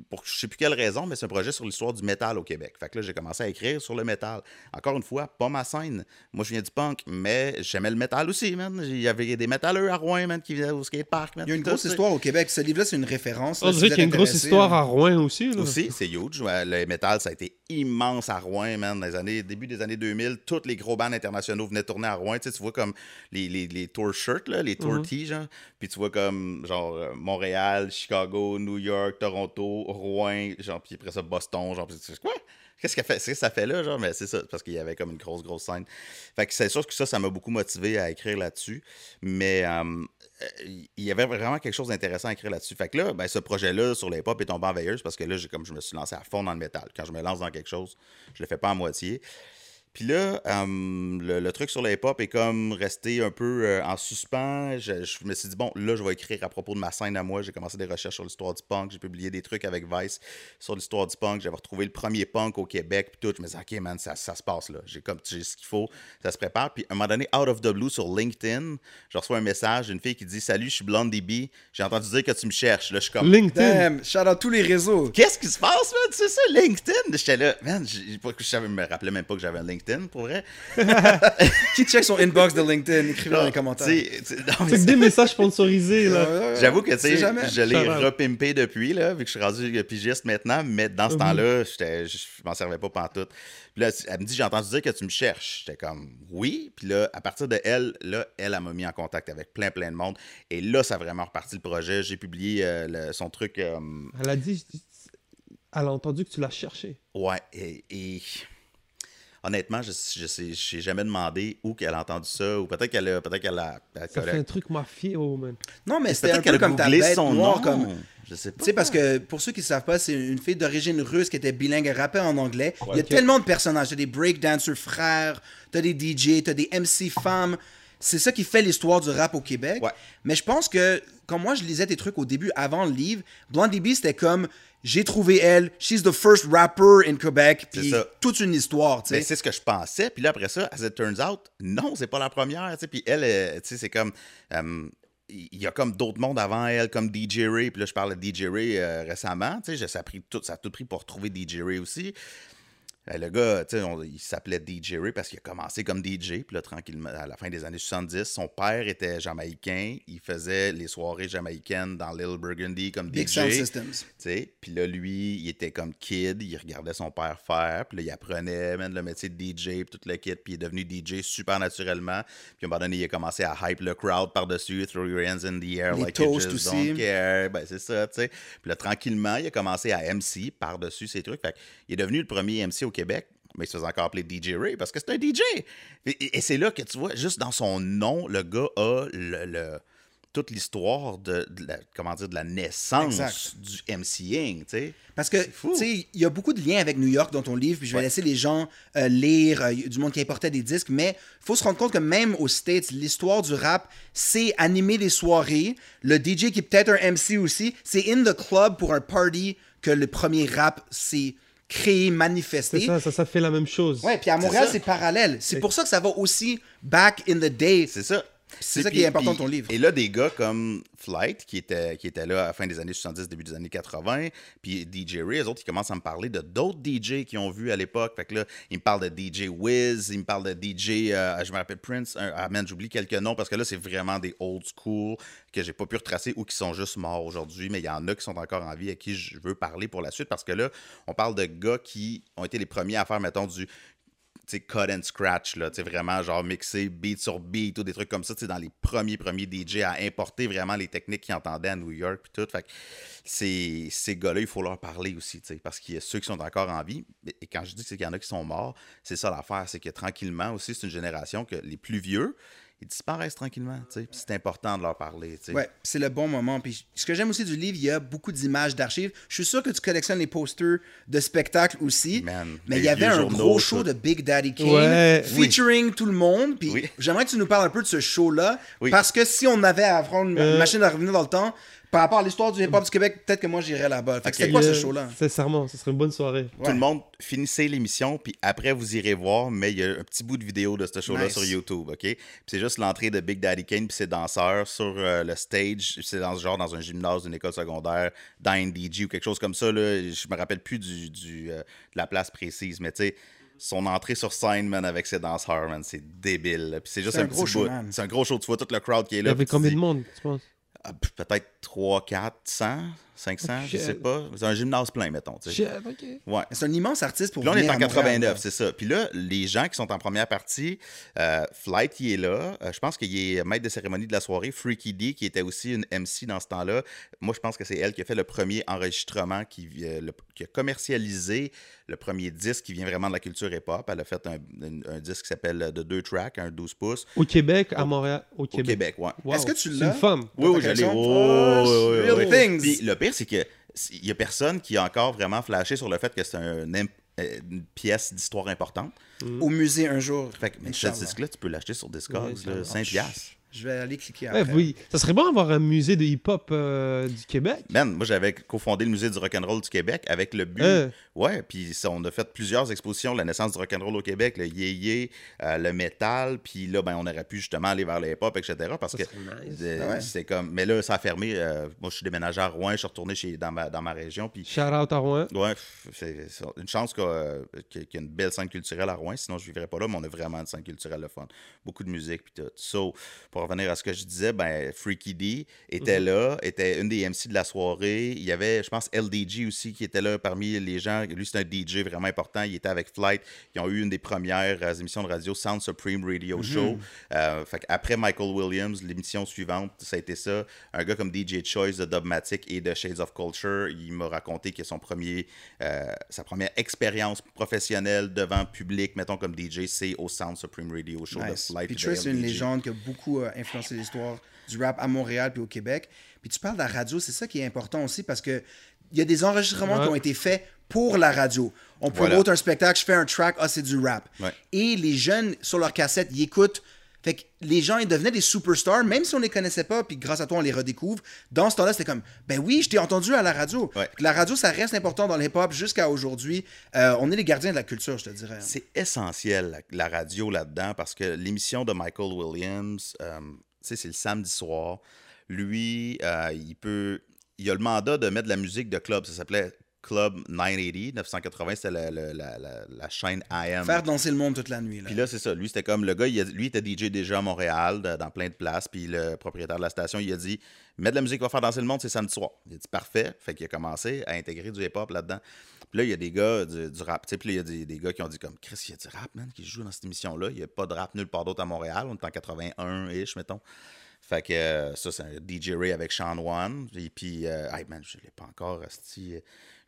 Pour je sais plus quelle raison, mais c'est un projet sur l'histoire du métal au Québec. Fait que là, j'ai commencé à écrire sur le métal. Encore une fois, pas ma scène. Moi, je viens du punk, mais j'aimais le métal aussi, man. Il y avait des métalleux à Rouen, man, qui venaient au skatepark, man. Il y a une grosse histoire au Québec. Ce livre-là, c'est une référence. On dirait qu'il y a une grosse histoire là. à Rouen aussi. Là. Aussi, c'est huge. Le métal, ça a été immense à Rouen, man. Dans les années, début des années 2000, tous les gros bands internationaux venaient tourner à Rouen. Tu, sais, tu vois comme les, les, les tour shirts, là, les tour tees, genre. Puis tu vois comme, genre, euh, Montréal, Chicago, New York, Toronto, Rouen, genre, puis après ça, Boston, genre. puis tu quoi? Qu'est-ce que ça fait, c'est- ça fait là, genre? Mais c'est ça, parce qu'il y avait comme une grosse, grosse scène. Fait que c'est sûr que ça, ça m'a beaucoup motivé à écrire là-dessus. Mais euh, il y avait vraiment quelque chose d'intéressant à écrire là-dessus. Fait que là, ben, ce projet-là sur les pop est tombé en veilleuse parce que là, comme je me suis lancé à fond dans le métal. Quand je me lance dans quelque chose, je le fais pas à moitié. Puis là, euh, le, le truc sur les pop est comme resté un peu euh, en suspens. Je, je me suis dit, bon, là, je vais écrire à propos de ma scène à moi. J'ai commencé des recherches sur l'histoire du punk. J'ai publié des trucs avec Vice sur l'histoire du punk. J'avais retrouvé le premier punk au Québec. Puis tout, je me disais, OK, man, ça, ça se passe là. J'ai comme j'ai ce qu'il faut. Ça se prépare. Puis à un moment donné, out of the blue sur LinkedIn, je reçois un message d'une fille qui dit, Salut, je suis Blonde DB. J'ai entendu dire que tu me cherches. Là, je suis comme, LinkedIn. Damn, shout out tous les réseaux. Qu'est-ce qui se passe, man? C'est ça, LinkedIn? J'étais là, man, je savais- me rappelais même pas que j'avais un LinkedIn, pour vrai. <laughs> Qui check son inbox de LinkedIn? Écrivez dans les commentaires. C'est que des messages sponsorisés. Là. J'avoue que tu C'est sais, jamais. je l'ai repimpé depuis, là, vu que je suis rendu pigiste maintenant, mais dans ce Mhm. temps-là, je m'en servais pas pantoute. Puis là, elle me dit, j'ai entendu dire que tu me cherches. J'étais comme, oui. Puis là, à partir de elle, là, elle, elle m'a mis en contact avec plein, plein de monde. Et là, ça a vraiment reparti le projet. J'ai publié euh, le- son truc, euh, Elle a dit. Elle a entendu que tu l'as cherché. ouais, et... et- Honnêtement, je je sais, j'ai jamais demandé où qu'elle a entendu ça, ou peut-être qu'elle a, peut-être qu'elle a, elle- Ça fait un truc mafieux, oh, man. Non, mais c'était un peut-être qu'elle peu a comme ta bête son nom. comme... Je sais pas. Tu sais, parce que pour ceux qui ne savent pas, c'est une fille d'origine russe qui était bilingue, elle rappait en anglais. Il y a tellement de personnages. T'as des breakdancers frères, t'as des DJ, t'as des MC femmes. C'est ça qui fait l'histoire du rap au Québec. Ouais. Mais je pense que, quand moi je lisais tes trucs au début, avant le livre, Blondie B, c'était comme j'ai trouvé elle, she's the first rapper in Quebec, puis toute une histoire, tu sais. c'est ce que je pensais. Puis là, après ça, as it turns out, non, c'est pas la première. tu sais. Puis elle, euh, tu sais, c'est comme. euh, il y a comme d'autres mondes avant elle, comme DJ Ray. Puis là, je parle de DJ Ray euh, récemment. Tu sais, ça a, pris tout, ça a tout pris pour trouver DJ Ray aussi. Euh, Le gars, tu sais, on- il s'appelait DJ Ray parce qu'il a commencé comme DJ. Puis là, tranquillement, à la fin des années 70, son père était jamaïcain. Il faisait les soirées jamaïcaines dans Little Burgundy comme Big DJ. Sound Systems. Puis là, lui, il était comme kid, il regardait son père faire, puis là, il apprenait man, le métier de DJ, puis tout le kit, puis il est devenu DJ super naturellement. Puis à un moment donné, il a commencé à hype le crowd par-dessus, throw your hands in the air Les like you just aussi. don't care. Ben, c'est ça, tu sais. Puis là, tranquillement, il a commencé à MC par-dessus ces trucs. Fait il est devenu le premier MC au Québec. Mais il se faisait encore appeler DJ Ray parce que c'est un DJ. Et, c'est là que tu vois, juste dans son nom, le gars a le- le, toute l'histoire de, de la, comment dire, de la naissance Exact. du MCing, tu sais. Parce que, C'est il y a beaucoup de liens avec New York dans ton livre, puis je vais Ouais. laisser les gens euh, lire, euh, du monde qui importait des disques, mais il faut se rendre compte que même aux States, l'histoire du rap, c'est animer les soirées. Le DJ qui est peut-être un MC aussi, c'est in the club pour un party que le premier rap s'est créé, C'est manifesté. ça, ça, ça fait la même chose. Ouais, puis à Montréal, c'est parallèle. C'est pour ça que ça va aussi back in the day. C'est ça. C'est ça qui est important dans ton livre. Et là, des gars comme Flight, qui était, qui était là à la fin des années 70, début des années 80, puis DJ Ray, eux autres, ils commencent à me parler de d'autres DJ qu'ils ont vus à l'époque. Fait que là, ils me parlent de DJ Wiz, ils me parlent de DJ, euh, je me rappelle Prince, un- ah man, j'oublie quelques noms parce que là, c'est vraiment des old school que j'ai pas pu retracer ou qui sont juste morts aujourd'hui, mais il y en a qui sont encore en vie à qui je veux parler pour la suite parce que là, on parle de gars qui ont été les premiers à faire, mettons, du cut and scratch, là, vraiment genre mixer beat sur beat ou des trucs comme ça, dans les premiers, premiers DJ à importer vraiment les techniques qu'ils entendaient à New York puis tout. Fait que c'est- ces gars-là, il faut leur parler aussi, parce qu'il y a ceux qui sont encore en vie. Et quand je dis qu'il y en a qui sont morts, c'est ça l'affaire, c'est que tranquillement aussi, c'est une génération que les plus vieux, ils disparaissent tranquillement. tu sais. Puis c'est important de leur parler. tu sais. Ouais, c'est le bon moment. Puis ce que j'aime aussi du livre, il y a beaucoup d'images d'archives. Je suis sûr que tu collectionnes les posters de spectacles aussi. Man, mais les il y avait un gros show tout. de Big Daddy Kane Ouais. featuring tout le monde. Puis Oui. j'aimerais que tu nous parles un peu de ce show-là. Oui. Parce que si on avait à prendre une Euh. machine à revenir dans le temps, par rapport à l'histoire du hip-hop du Québec, peut-être que moi j'irais là-bas. Fait que Ok. c'était quoi ce show-là? Sincèrement, ce serait une bonne soirée. Ouais. Tout le monde, finissez l'émission, puis après, vous irez voir, mais il y a un petit bout de vidéo de ce show-là Nice. sur YouTube, OK? Puis c'est juste l'entrée de Big Daddy Kane puis ses danseurs sur euh, le stage. C'est dans, genre dans un gymnase d'une école secondaire, dans NDG ou quelque chose comme ça, là. Je me rappelle plus du, du, euh, de la place précise, mais tu sais... Son entrée sur scène, man, avec ses danseurs, man, c'est débile. là. Puis c'est juste un, un gros petit show. C'est un gros show. Tu vois tout le crowd qui est Il y là. avait combien dis, de monde, tu penses? Peut-être 3, 400, 500, je Ok. sais pas. C'est un gymnase plein, mettons. tu sais. Shit, ok. Ouais. C'est un immense artiste pour Puis là, on est en à Montréal, 89, là. c'est ça. Puis là, les gens qui sont en première partie, euh, Flight, il est là. Euh, je pense qu'il est maître de cérémonie de la soirée. Freaky D, qui était aussi une MC dans ce temps-là. Moi, je pense que c'est elle qui a fait le premier enregistrement, qui, euh, le- qui a commercialisé le premier disque qui vient vraiment de la culture hip-hop. Elle a fait un, un- un disque qui s'appelle de deux tracks, un 12 pouces, Au Québec, à Montréal, au au Québec. Québec, ouais. Wow. Est-ce que tu C'est l'as? une femme. Oui, oui, je l'ai. Oh, Oh, oui, oui, real oui. things. Puis le pire, c'est que il y a personne qui a encore vraiment flashé sur le fait que c'est un euh, une pièce d'histoire importante. Au musée un jour. Fait que mais ce disque-là, tu peux l'acheter sur là, va. 5 piastres. Je vais aller cliquer Ouais, après. oui. Ça serait bon d'avoir un musée de hip-hop euh, du Québec. Man, moi j'avais cofondé le musée du rock'n'roll du Québec avec le but. Euh. Ouais, puis ça, on a fait plusieurs expositions, la naissance du rock'n'roll au Québec, le yé-yé, euh, le métal, puis là, ben, on aurait pu justement aller vers le hip-hop, etc. Parce que nice. euh, Ah ouais. c'est comme. Mais là, ça a fermé. euh, moi, je suis déménagé à Rouen, je suis retourné chez, dans, ma, dans ma région, puis Shout out à Rouen. Ouais, c'est une chance qu'il y a qu'il y a une belle scène culturelle à Rouen, sinon je vivrais pas là, mais on a vraiment une scène culturelle le fun. Beaucoup de musique puis tout. So, pour revenir à ce que je disais, ben Freaky D était là, était une des MC de la soirée. Il y avait, je pense, LDG aussi qui était là parmi les gens. Lui, c'est un DJ vraiment important. Il était avec Flight. Ils ont eu une des premières euh, émissions de radio, Sound Supreme Radio Show. Euh, fait après Michael Williams, l'émission suivante, ça a été ça. Un gars comme DJ Choice de Dubmatic et de Shades of Culture, il m'a raconté que son premier, euh, sa première expérience professionnelle devant public, mettons comme DJ, c'est au Sound Supreme Radio Show de. Flight. Puis c'est une légende qui a beaucoup influencé l'histoire du rap à Montréal puis au Québec. Puis tu parles de la radio, c'est ça qui est important aussi parce que il y a des enregistrements Ouais. qui ont été faits pour la radio. On Voilà. promote un spectacle, je fais un track, ah, c'est du rap. Ouais. Et les jeunes, sur leur cassette, ils écoutent. Fait que les gens, ils devenaient des superstars, même si on les connaissait pas, puis grâce à toi, on les redécouvre. Dans ce temps-là, c'était comme, ben oui, je t'ai entendu à la radio. Ouais. La radio, ça reste important dans le hip-hop jusqu'à aujourd'hui. Euh, on est les gardiens de la culture, je te dirais. C'est essentiel, la, la radio là-dedans, parce que l'émission de Michael Williams, euh, c'est le samedi soir. Lui, euh, il peut. Il a le mandat de mettre de la musique de club. Ça s'appelait Club 980. 980, c'était la, la- la- la- la chaîne AM. Faire danser le monde toute la nuit. Là. Puis là, c'est ça. Lui, c'était comme le gars, il a- lui, il était DJ déjà à Montréal, de- dans plein de places. Puis le propriétaire de la station, il a dit Mets de la musique qui va faire danser le monde, c'est samedi soir. Il a dit Parfait. Fait qu'il a commencé à intégrer du hip-hop là-dedans. Puis là, il y a des gars du, du rap. Puis là, il y a des, des gars qui ont dit comme Chris, il y a du rap, man, qui joue dans cette émission-là. Il n'y a pas de rap nulle part d'autre à Montréal. On est en 81-ish, mettons. Fait que euh, ça, c'est un DJ Ray avec Sean One. Et puis, euh, hey, man, je ne l'ai pas encore,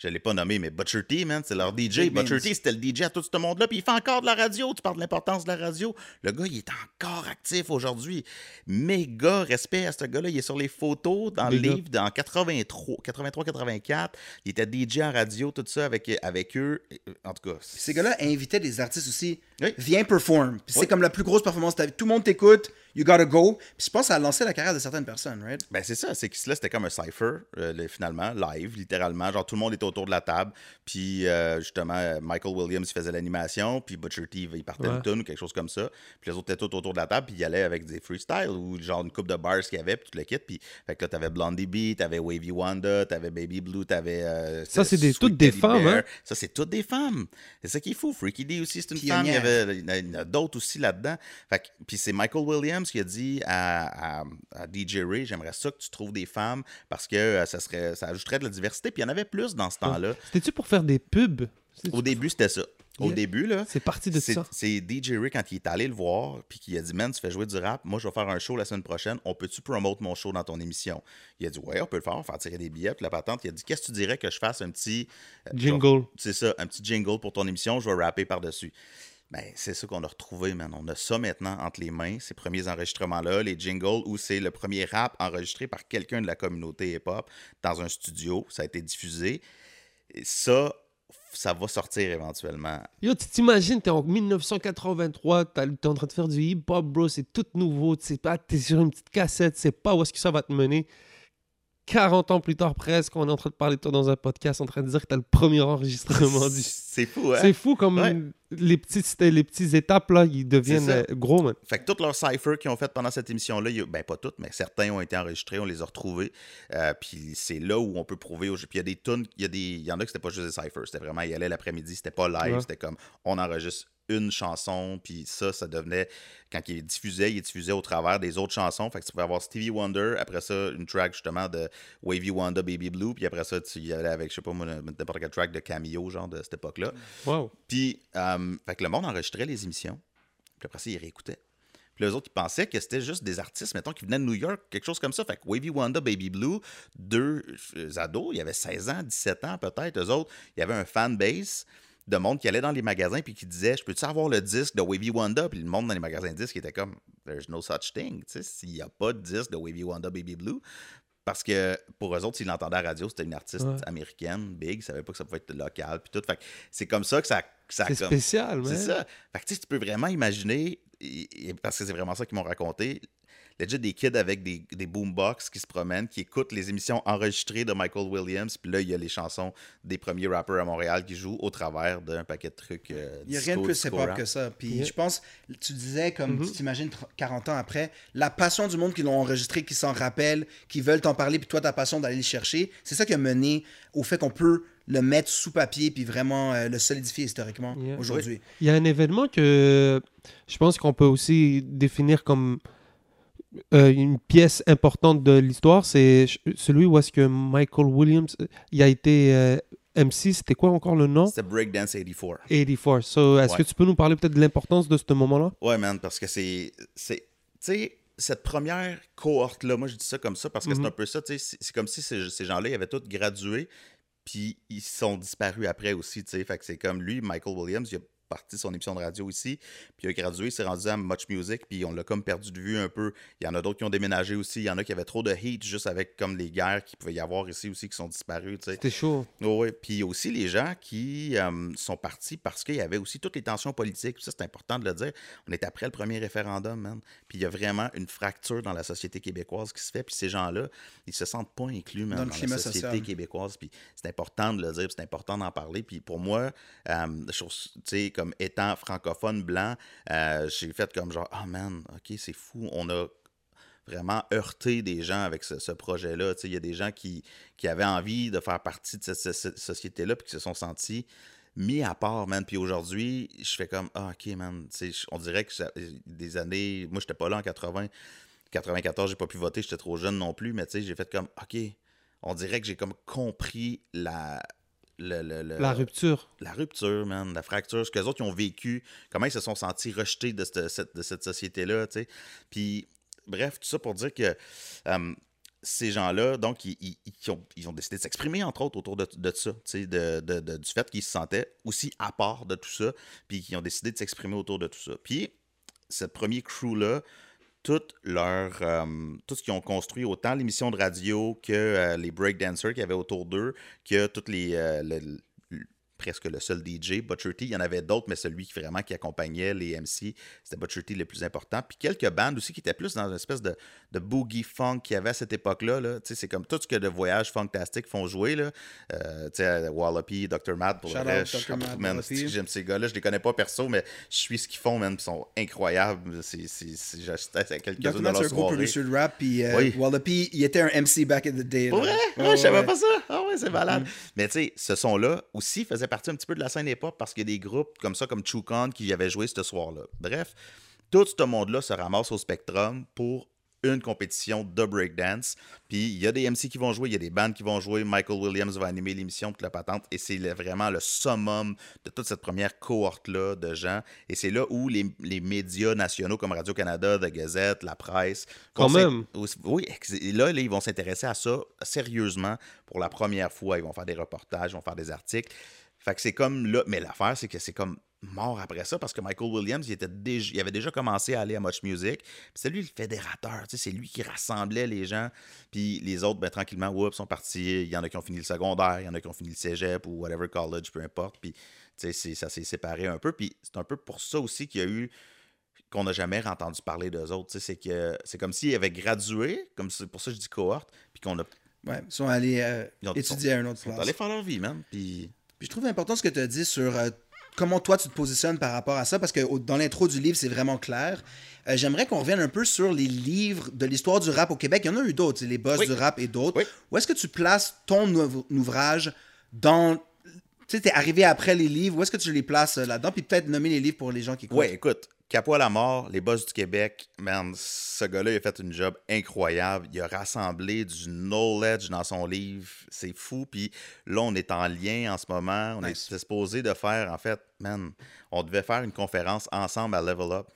je ne l'ai pas nommé, mais Butcher T, man, c'est leur DJ. Big Butcher. T, c'était le DJ à tout ce monde-là. Puis il fait encore de la radio. Tu parles de l'importance de la radio. Le gars, il est encore actif aujourd'hui. Méga respect à ce gars-là. Il est sur les photos dans le livre dans 83, 83-84. Il était DJ en radio, tout ça avec, avec eux. En tout cas, ces gars-là invitaient des artistes aussi. Oui. Viens perform. Puis c'est comme la plus grosse performance de ta vie. Tout le monde t'écoute, you gotta go. Puis je pense que ça a lancé la carrière de certaines personnes, right? Ben c'est ça, c'est que là c'était comme un cipher euh, le- finalement live littéralement, genre tout le monde était autour de la table, puis euh, justement euh, Michael Williams faisait l'animation, puis Butcher T il partait Ouais. une tune ou quelque chose comme ça, puis les autres étaient tous autour de la table, puis ils allaient avec des freestyles ou genre une coupe de bars qu'il y avait, puis tout le kit, puis fait que là t'avais Blondie B, t'avais Wavy Wanda, t'avais Baby Blue, t'avais euh, Ça, c'est des- toutes des Teddy femmes, Bear. hein? Ça c'est toutes des femmes. C'est ça qui est fou. Freaky D aussi c'est une femme, il y, Pionnière. avait, il y en a- il y en a d'autres aussi là-dedans. Fait que- puis c'est Michael Williams qui a dit à, à- à DJ Ray, j'aimerais ça que tu trouves des femmes parce que euh, ça serait ça ajouterait de la diversité. Puis il y en avait plus dans ce temps-là. C'était-tu pour faire des pubs? Au début, c'était ça. Au Yeah. début, là. C'est parti de ça. C'est DJ Ray quand il est allé le voir, puis qu'il a dit Man, tu fais jouer du rap, moi je vais faire un show la semaine prochaine, on peut-tu promote mon show dans ton émission? Il a dit Ouais, on peut le faire, on va faire tirer des billets, puis la patente, il a dit Qu'est-ce que tu dirais que je fasse un petit. euh, Jingle. c'est ça, un petit jingle pour ton émission, je vais rapper par-dessus. Ben, c'est ça qu'on a retrouvé, man. On a ça maintenant entre les mains, ces premiers enregistrements-là, les jingles, où c'est le premier rap enregistré par quelqu'un de la communauté hip-hop dans un studio. Ça a été diffusé. Ça, ça va sortir éventuellement. Yo, tu t'imagines, t'es en 1983, t'as- t'es en train de faire du hip-hop, bro, c'est tout nouveau, pas, t'es sur une petite cassette, sais pas où est-ce que ça va te mener. 40 ans plus tard presque, on est en train de parler de toi dans un podcast, en train de dire que t'as le premier enregistrement du... <laughs> C'est fou, hein? C'est fou comme Ouais. les, petites, les petites étapes, là, ils deviennent euh, gros, man. Fait que toutes leurs cyphers qu'ils ont fait pendant cette émission-là, y a- ben pas toutes, mais certains ont été enregistrés, on les a retrouvés. Euh, puis c'est là où on peut prouver. Puis il y a des tunes, il y, a des- y en a que c'était pas juste des cyphers, c'était vraiment, il allait l'après-midi, c'était pas live, Ouais. c'était comme on enregistre une chanson, puis ça, ça devenait, quand il diffusait, il diffusait au travers des autres chansons. Fait que tu pouvais avoir Stevie Wonder, après ça, une track justement de Wavy Wanda, Baby Blue, puis après ça, tu y allais avec, je sais pas n'importe quel track de Cameo, genre de cette époque-là. Wow. Puis, euh, fait que le monde enregistrait les émissions. Puis après ça, ils réécoutaient. Puis les autres, ils pensaient que c'était juste des artistes, mettons, qui venaient de New York, quelque chose comme ça. Fait que Wavy Wanda, Baby Blue, deux euh, ados, il y avait 16 ans, 17 ans peut-être, eux autres, il y avait un fan base de monde qui allait dans les magasins puis qui disait Je peux-tu avoir le disque de Wavy Wanda? Puis le monde dans les magasins de disques était comme There's no such thing. Tu sais, s'il n'y a pas de disque de Wavy Wanda, Baby Blue, parce que pour eux autres, s'ils l'entendaient à la radio, c'était une artiste Ouais. américaine, big, ils savaient pas que ça pouvait être local, puis tout. Fait c'est comme ça que ça. ça C'est comme- spécial, man. c'est ça. Fait que tu peux vraiment imaginer, parce que c'est vraiment ça qu'ils m'ont raconté, legit des kids avec des, des boombox qui se promènent, qui écoutent les émissions enregistrées de Michael Williams, puis là, il y a les chansons des premiers rappers à Montréal qui jouent au travers d'un paquet de trucs. euh, Il n'y a rien de plus rap. que ça. Puis Yeah. je pense, tu disais, comme Mhm. tu t'imagines tr- 40 ans après, la passion du monde qui l'ont enregistré, qui s'en rappellent, qui veulent t'en parler, puis toi, ta passion d'aller le chercher, c'est ça qui a mené au fait qu'on peut le mettre sous papier, puis vraiment euh, le solidifier historiquement Yeah. aujourd'hui. Il y a un événement que je pense qu'on peut aussi définir comme euh, une pièce importante de l'histoire. C'est celui où est-ce que Michael Williams euh, il a été euh, MC. C'était quoi encore le nom? C'était Breakdance 84. 84. So, est-ce Ouais. que tu peux nous parler peut-être de l'importance de ce moment-là? Ouais, man, parce que c'est. c'est Tu sais, cette première cohorte-là, moi je dis ça comme ça parce que c'est un peu ça, tu sais, c'est c'est comme si ces, ces gens-là, ils avaient tous gradué, puis ils sont disparus après aussi, tu sais. Fait que c'est comme lui, Michael Williams, il a parti son émission de radio ici, puis il a gradué, il s'est rendu à Much Music, puis on l'a comme perdu de vue un peu. Il y en a d'autres qui ont déménagé aussi, il y en a qui avaient trop de hate juste avec comme les guerres qu'il pouvait y avoir ici aussi qui sont disparues. C'était chaud. Oui, puis il y a aussi les gens qui euh, sont partis parce qu'il y avait aussi toutes les tensions politiques. Ça, c'est important de le dire. On est après le premier référendum, man. Puis il y a vraiment une fracture dans la société québécoise qui se fait. Puis ces gens-là, ils se sentent pas inclus, man, Dans dans, la société social. québécoise. Puis c'est important de le dire, c'est important d'en parler. Puis pour moi, euh, je trouve, tu sais, étant francophone blanc, euh, j'ai fait comme genre, ah man, ok, c'est fou. On a vraiment heurté des gens avec ce, projet-là. Il y a des gens qui, avaient envie de faire partie de cette, société-là puis qui se sont sentis mis à part, man. Puis aujourd'hui, je fais comme, ah, ok, man. On dirait que des années. Moi, j'étais pas là en 80. 94, j'ai pas pu voter, j'étais trop jeune non plus, mais tu sais, j'ai fait comme, ok. On dirait que j'ai comme compris la. Le- le- le- La rupture. la rupture, man, la fracture, ce que les autres ils ont vécu, comment ils se sont sentis rejetés de cette, de cette société-là, tu sais. Puis, bref, tout ça pour dire que euh, ces gens-là, donc, ils, ils- ils ont, ils ont décidé de s'exprimer, entre autres, autour de, de ça, tu sais, de, de- de- du fait qu'ils se sentaient aussi à part de tout ça, puis qu'ils ont décidé de s'exprimer autour de tout ça. Puis, ce premier crew-là, tout leur euh, tout ce qu'ils ont construit, autant l'émission de radio que euh, les breakdancers qu'il y avait autour d'eux, que toutes les euh, presque le seul DJ, Butcher T. Il y en avait d'autres, mais celui qui vraiment qui accompagnait les MC, c'était Butcher T le plus important. Puis quelques bandes aussi qui étaient plus dans une espèce de, de boogie funk qu'il y avait à cette époque-là. Là. C'est comme tout ce que de voyages fantastiques font jouer. Là. Euh, sais, Wallopy, Dr. Mad, pour Shout le que j'aime ces gars-là. Je les connais pas perso, mais je suis ce qu'ils font, man. Ils sont incroyables. C'est, j'assistais à quelques-uns Dr. de Matt, leurs un gros soirées. producer de rap, puis euh, Oui. Wallopy, il était un MC back in the day. Pour vrai? Ouais, Ah, je savais ouais. pas ça. Ah ouais, c'est malade. Mais tu sais, ce son-là aussi faisait partie un petit peu de la scène hip-hop parce qu'il y a des groupes comme ça, comme Chukon, qui avaient joué ce soir-là. Bref, tout ce monde-là se ramasse au Spectrum pour une compétition de breakdance. Puis il y a des MC qui vont jouer, il y a des bandes qui vont jouer. Michael Williams va animer l'émission, toute la patente. Et c'est vraiment le summum de toute cette première cohorte-là de gens. Et c'est là où les, les médias nationaux comme Radio-Canada, The Gazette, la presse. Quand même. Oui, là, là, ils vont s'intéresser à ça sérieusement pour la première fois. Ils vont faire des reportages, ils vont faire des articles. Fait que c'est comme là. Mais l'affaire, c'est que c'est comme mort après ça parce que Michael Williams, il, était déjà, il avait déjà commencé à aller à Much Music. Puis c'est lui le fédérateur, c'est lui qui rassemblait les gens. Puis les autres, ben, tranquillement, whoops, sont partis. Il y en a qui ont fini le secondaire, il y en a qui ont fini le cégep ou whatever college, peu importe. Puis ça s'est séparé un peu. Puis c'est un peu pour ça aussi qu'il y a eu qu'on n'a jamais entendu parler d'eux autres. C'est que c'est comme s'ils avaient gradué, comme c'est pour ça que je dis cohorte, puis qu'on a Ouais, ils sont allés euh, Ils ont- étudier à un autre ils sont place. allés faire leur vie, man. Puis Puis je trouve important ce que tu as dit sur euh, comment toi tu te positionnes par rapport à ça, parce que au- dans l'intro du livre, c'est vraiment clair. Euh, J'aimerais qu'on revienne un peu sur les livres de l'histoire du rap au Québec. Il y en a eu d'autres, les boss Oui. du rap et d'autres. Oui. Où est-ce que tu places ton ouv- ouvrage dans. Tu sais, t'es arrivé après les livres, où est-ce que tu les places euh, là-dedans? Puis peut-être nommer les livres pour les gens qui écoutent. Ouais, écoute, Capo à la mort, les boss du Québec, man, ce gars-là, il a fait une job incroyable. Il a rassemblé du knowledge dans son livre. C'est fou. Puis là, on est en lien en ce moment. On Nice. est supposé de faire, en fait, man, on devait faire une conférence ensemble à Level Up.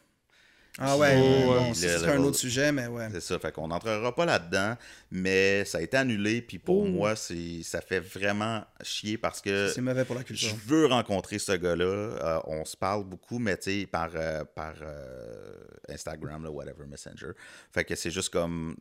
Ah ouais, Oh, ouais. ça, Le- ce serait un autre sujet, mais ouais. C'est ça. Fait qu'on n'entrera pas là-dedans, mais ça a été annulé. Puis pour Oh. moi, c'est ça fait vraiment chier parce que C'est mauvais pour la je culture. veux rencontrer ce gars-là. Euh, on se parle beaucoup, mais tu sais, par, euh, par euh, Instagram, là, whatever, Messenger. Fait que c'est juste comme.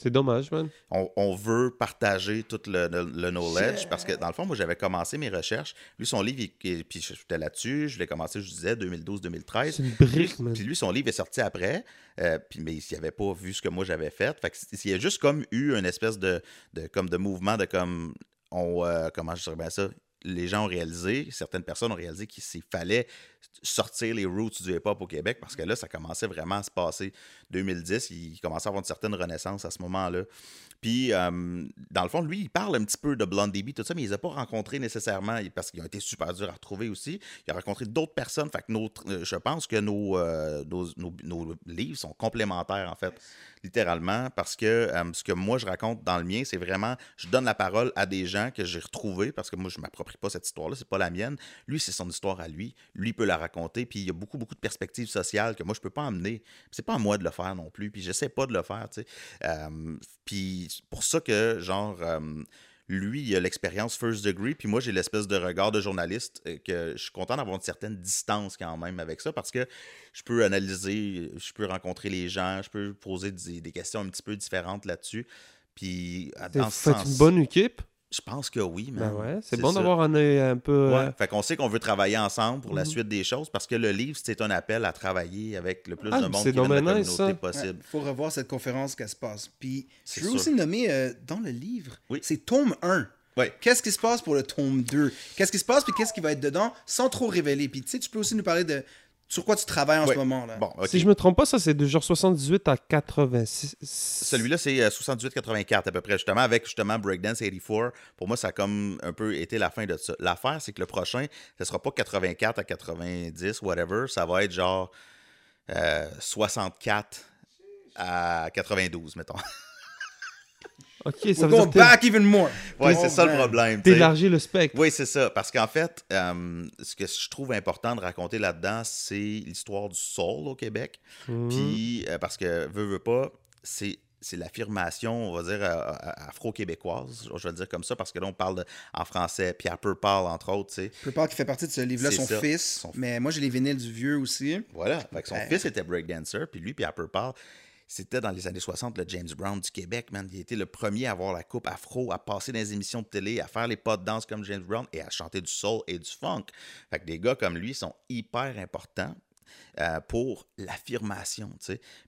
C'est dommage, man. on, on veut partager tout le, le- le knowledge parce que dans le fond, moi, j'avais commencé mes recherches. Lui, son livre, il- il- puis j'étais là-dessus. Je l'ai commencé, je disais, 2012-2013. C'est une brique, man. Puis lui, son livre est sorti après, euh, puis, mais il n'avait pas vu ce que moi j'avais fait. Fait que c- il y a juste comme eu une espèce de, de, comme de mouvement de comme. On, euh, comment je dirais bien ça? Les gens ont réalisé, certaines personnes ont réalisé qu'il fallait sortir les roots du hip-hop au Québec parce que là, ça commençait vraiment à se passer. 2010, il commençait à avoir une certaine renaissance à ce moment-là. Puis, euh, dans le fond, lui, il parle un petit peu de Blondie B, tout ça, mais il les a pas rencontrés nécessairement parce qu'ils ont été super durs à retrouver aussi. Il a rencontré d'autres personnes. Fait que notre, euh, je pense que nos, euh, nos, nos- nos livres sont complémentaires, en fait, littéralement, parce que euh, ce que moi, je raconte dans le mien, c'est vraiment, je donne la parole à des gens que j'ai retrouvés parce que moi, je m'approprie pas cette histoire-là, c'est pas la mienne. Lui, c'est son histoire à lui. Lui peut la raconter, puis il y a beaucoup, beaucoup de perspectives sociales que moi, je peux pas amener. C'est pas à moi de le faire non plus, puis j'essaie pas de le faire, tu sais. Euh, puis pour ça que, genre, euh, lui, il a l'expérience first degree, puis moi, j'ai l'espèce de regard de journaliste euh, que je suis content d'avoir une certaine distance quand même avec ça parce que je peux analyser, je peux rencontrer les gens, je peux poser des, des questions un petit peu différentes là-dessus. Puis, dans ce sens, une bonne équipe? Je pense que oui, Ben man. ouais, c'est bon ça. d'avoir un œil un peu. Ouais. euh, Fait qu'on sait qu'on veut travailler ensemble pour la Mhm. suite des choses parce que le livre, c'est un appel à travailler avec le plus Ah, de monde c'est qui vient de la communauté ça. possible. Il faut revoir cette conférence qu'elle se passe. Puis, C'est je veux sûr. aussi nommer euh, dans le livre, Oui. c'est tome 1. Ouais. Qu'est-ce qui se passe pour le tome 2? Qu'est-ce qui se passe puis qu'est-ce qui va être dedans sans trop révéler? Puis tu sais, tu peux aussi nous parler de sur quoi tu travailles en Ouais. ce moment. là? Bon, ok. Si je me trompe pas, ça c'est de genre 78 à 86. Celui-là, c'est euh, 78-84 à peu près, justement, avec justement Breakdance 84. Pour moi, ça a comme un peu été la fin de ça. L'affaire, c'est que le prochain, ce sera pas 84 à 90, whatever. Ça va être genre euh, 64 à 92, mettons. <laughs> Ok, ça We're veut going dire que back even more. Ouais, Oh, c'est ça le problème. tu sais. t'élargis le spectre. Oui, c'est ça. Parce qu'en fait, euh, ce que je trouve important de raconter là-dedans, c'est l'histoire du soul au Québec. Mhm. Puis, euh, parce que, veux, veux pas, c'est. C'est l'affirmation, on va dire, euh, euh, afro-québécoise. Je vais le dire comme ça parce que là, on parle de- en français. Pierre Purpal, entre autres, tu sais. Purple qui fait partie de ce livre-là, C'est son ça. fils. Son- Mais moi, j'ai les vinyles du vieux aussi. Voilà. Fait que son fils était breakdancer, puis lui, Pierre Purpal, c'était dans les années 60 le James Brown du Québec, man. Il été le premier à avoir la coupe afro, à passer dans les émissions de télé, à faire les pas de danse comme James Brown et à chanter du soul et du funk. Fait que des gars comme lui sont hyper importants. euh, pour l'affirmation.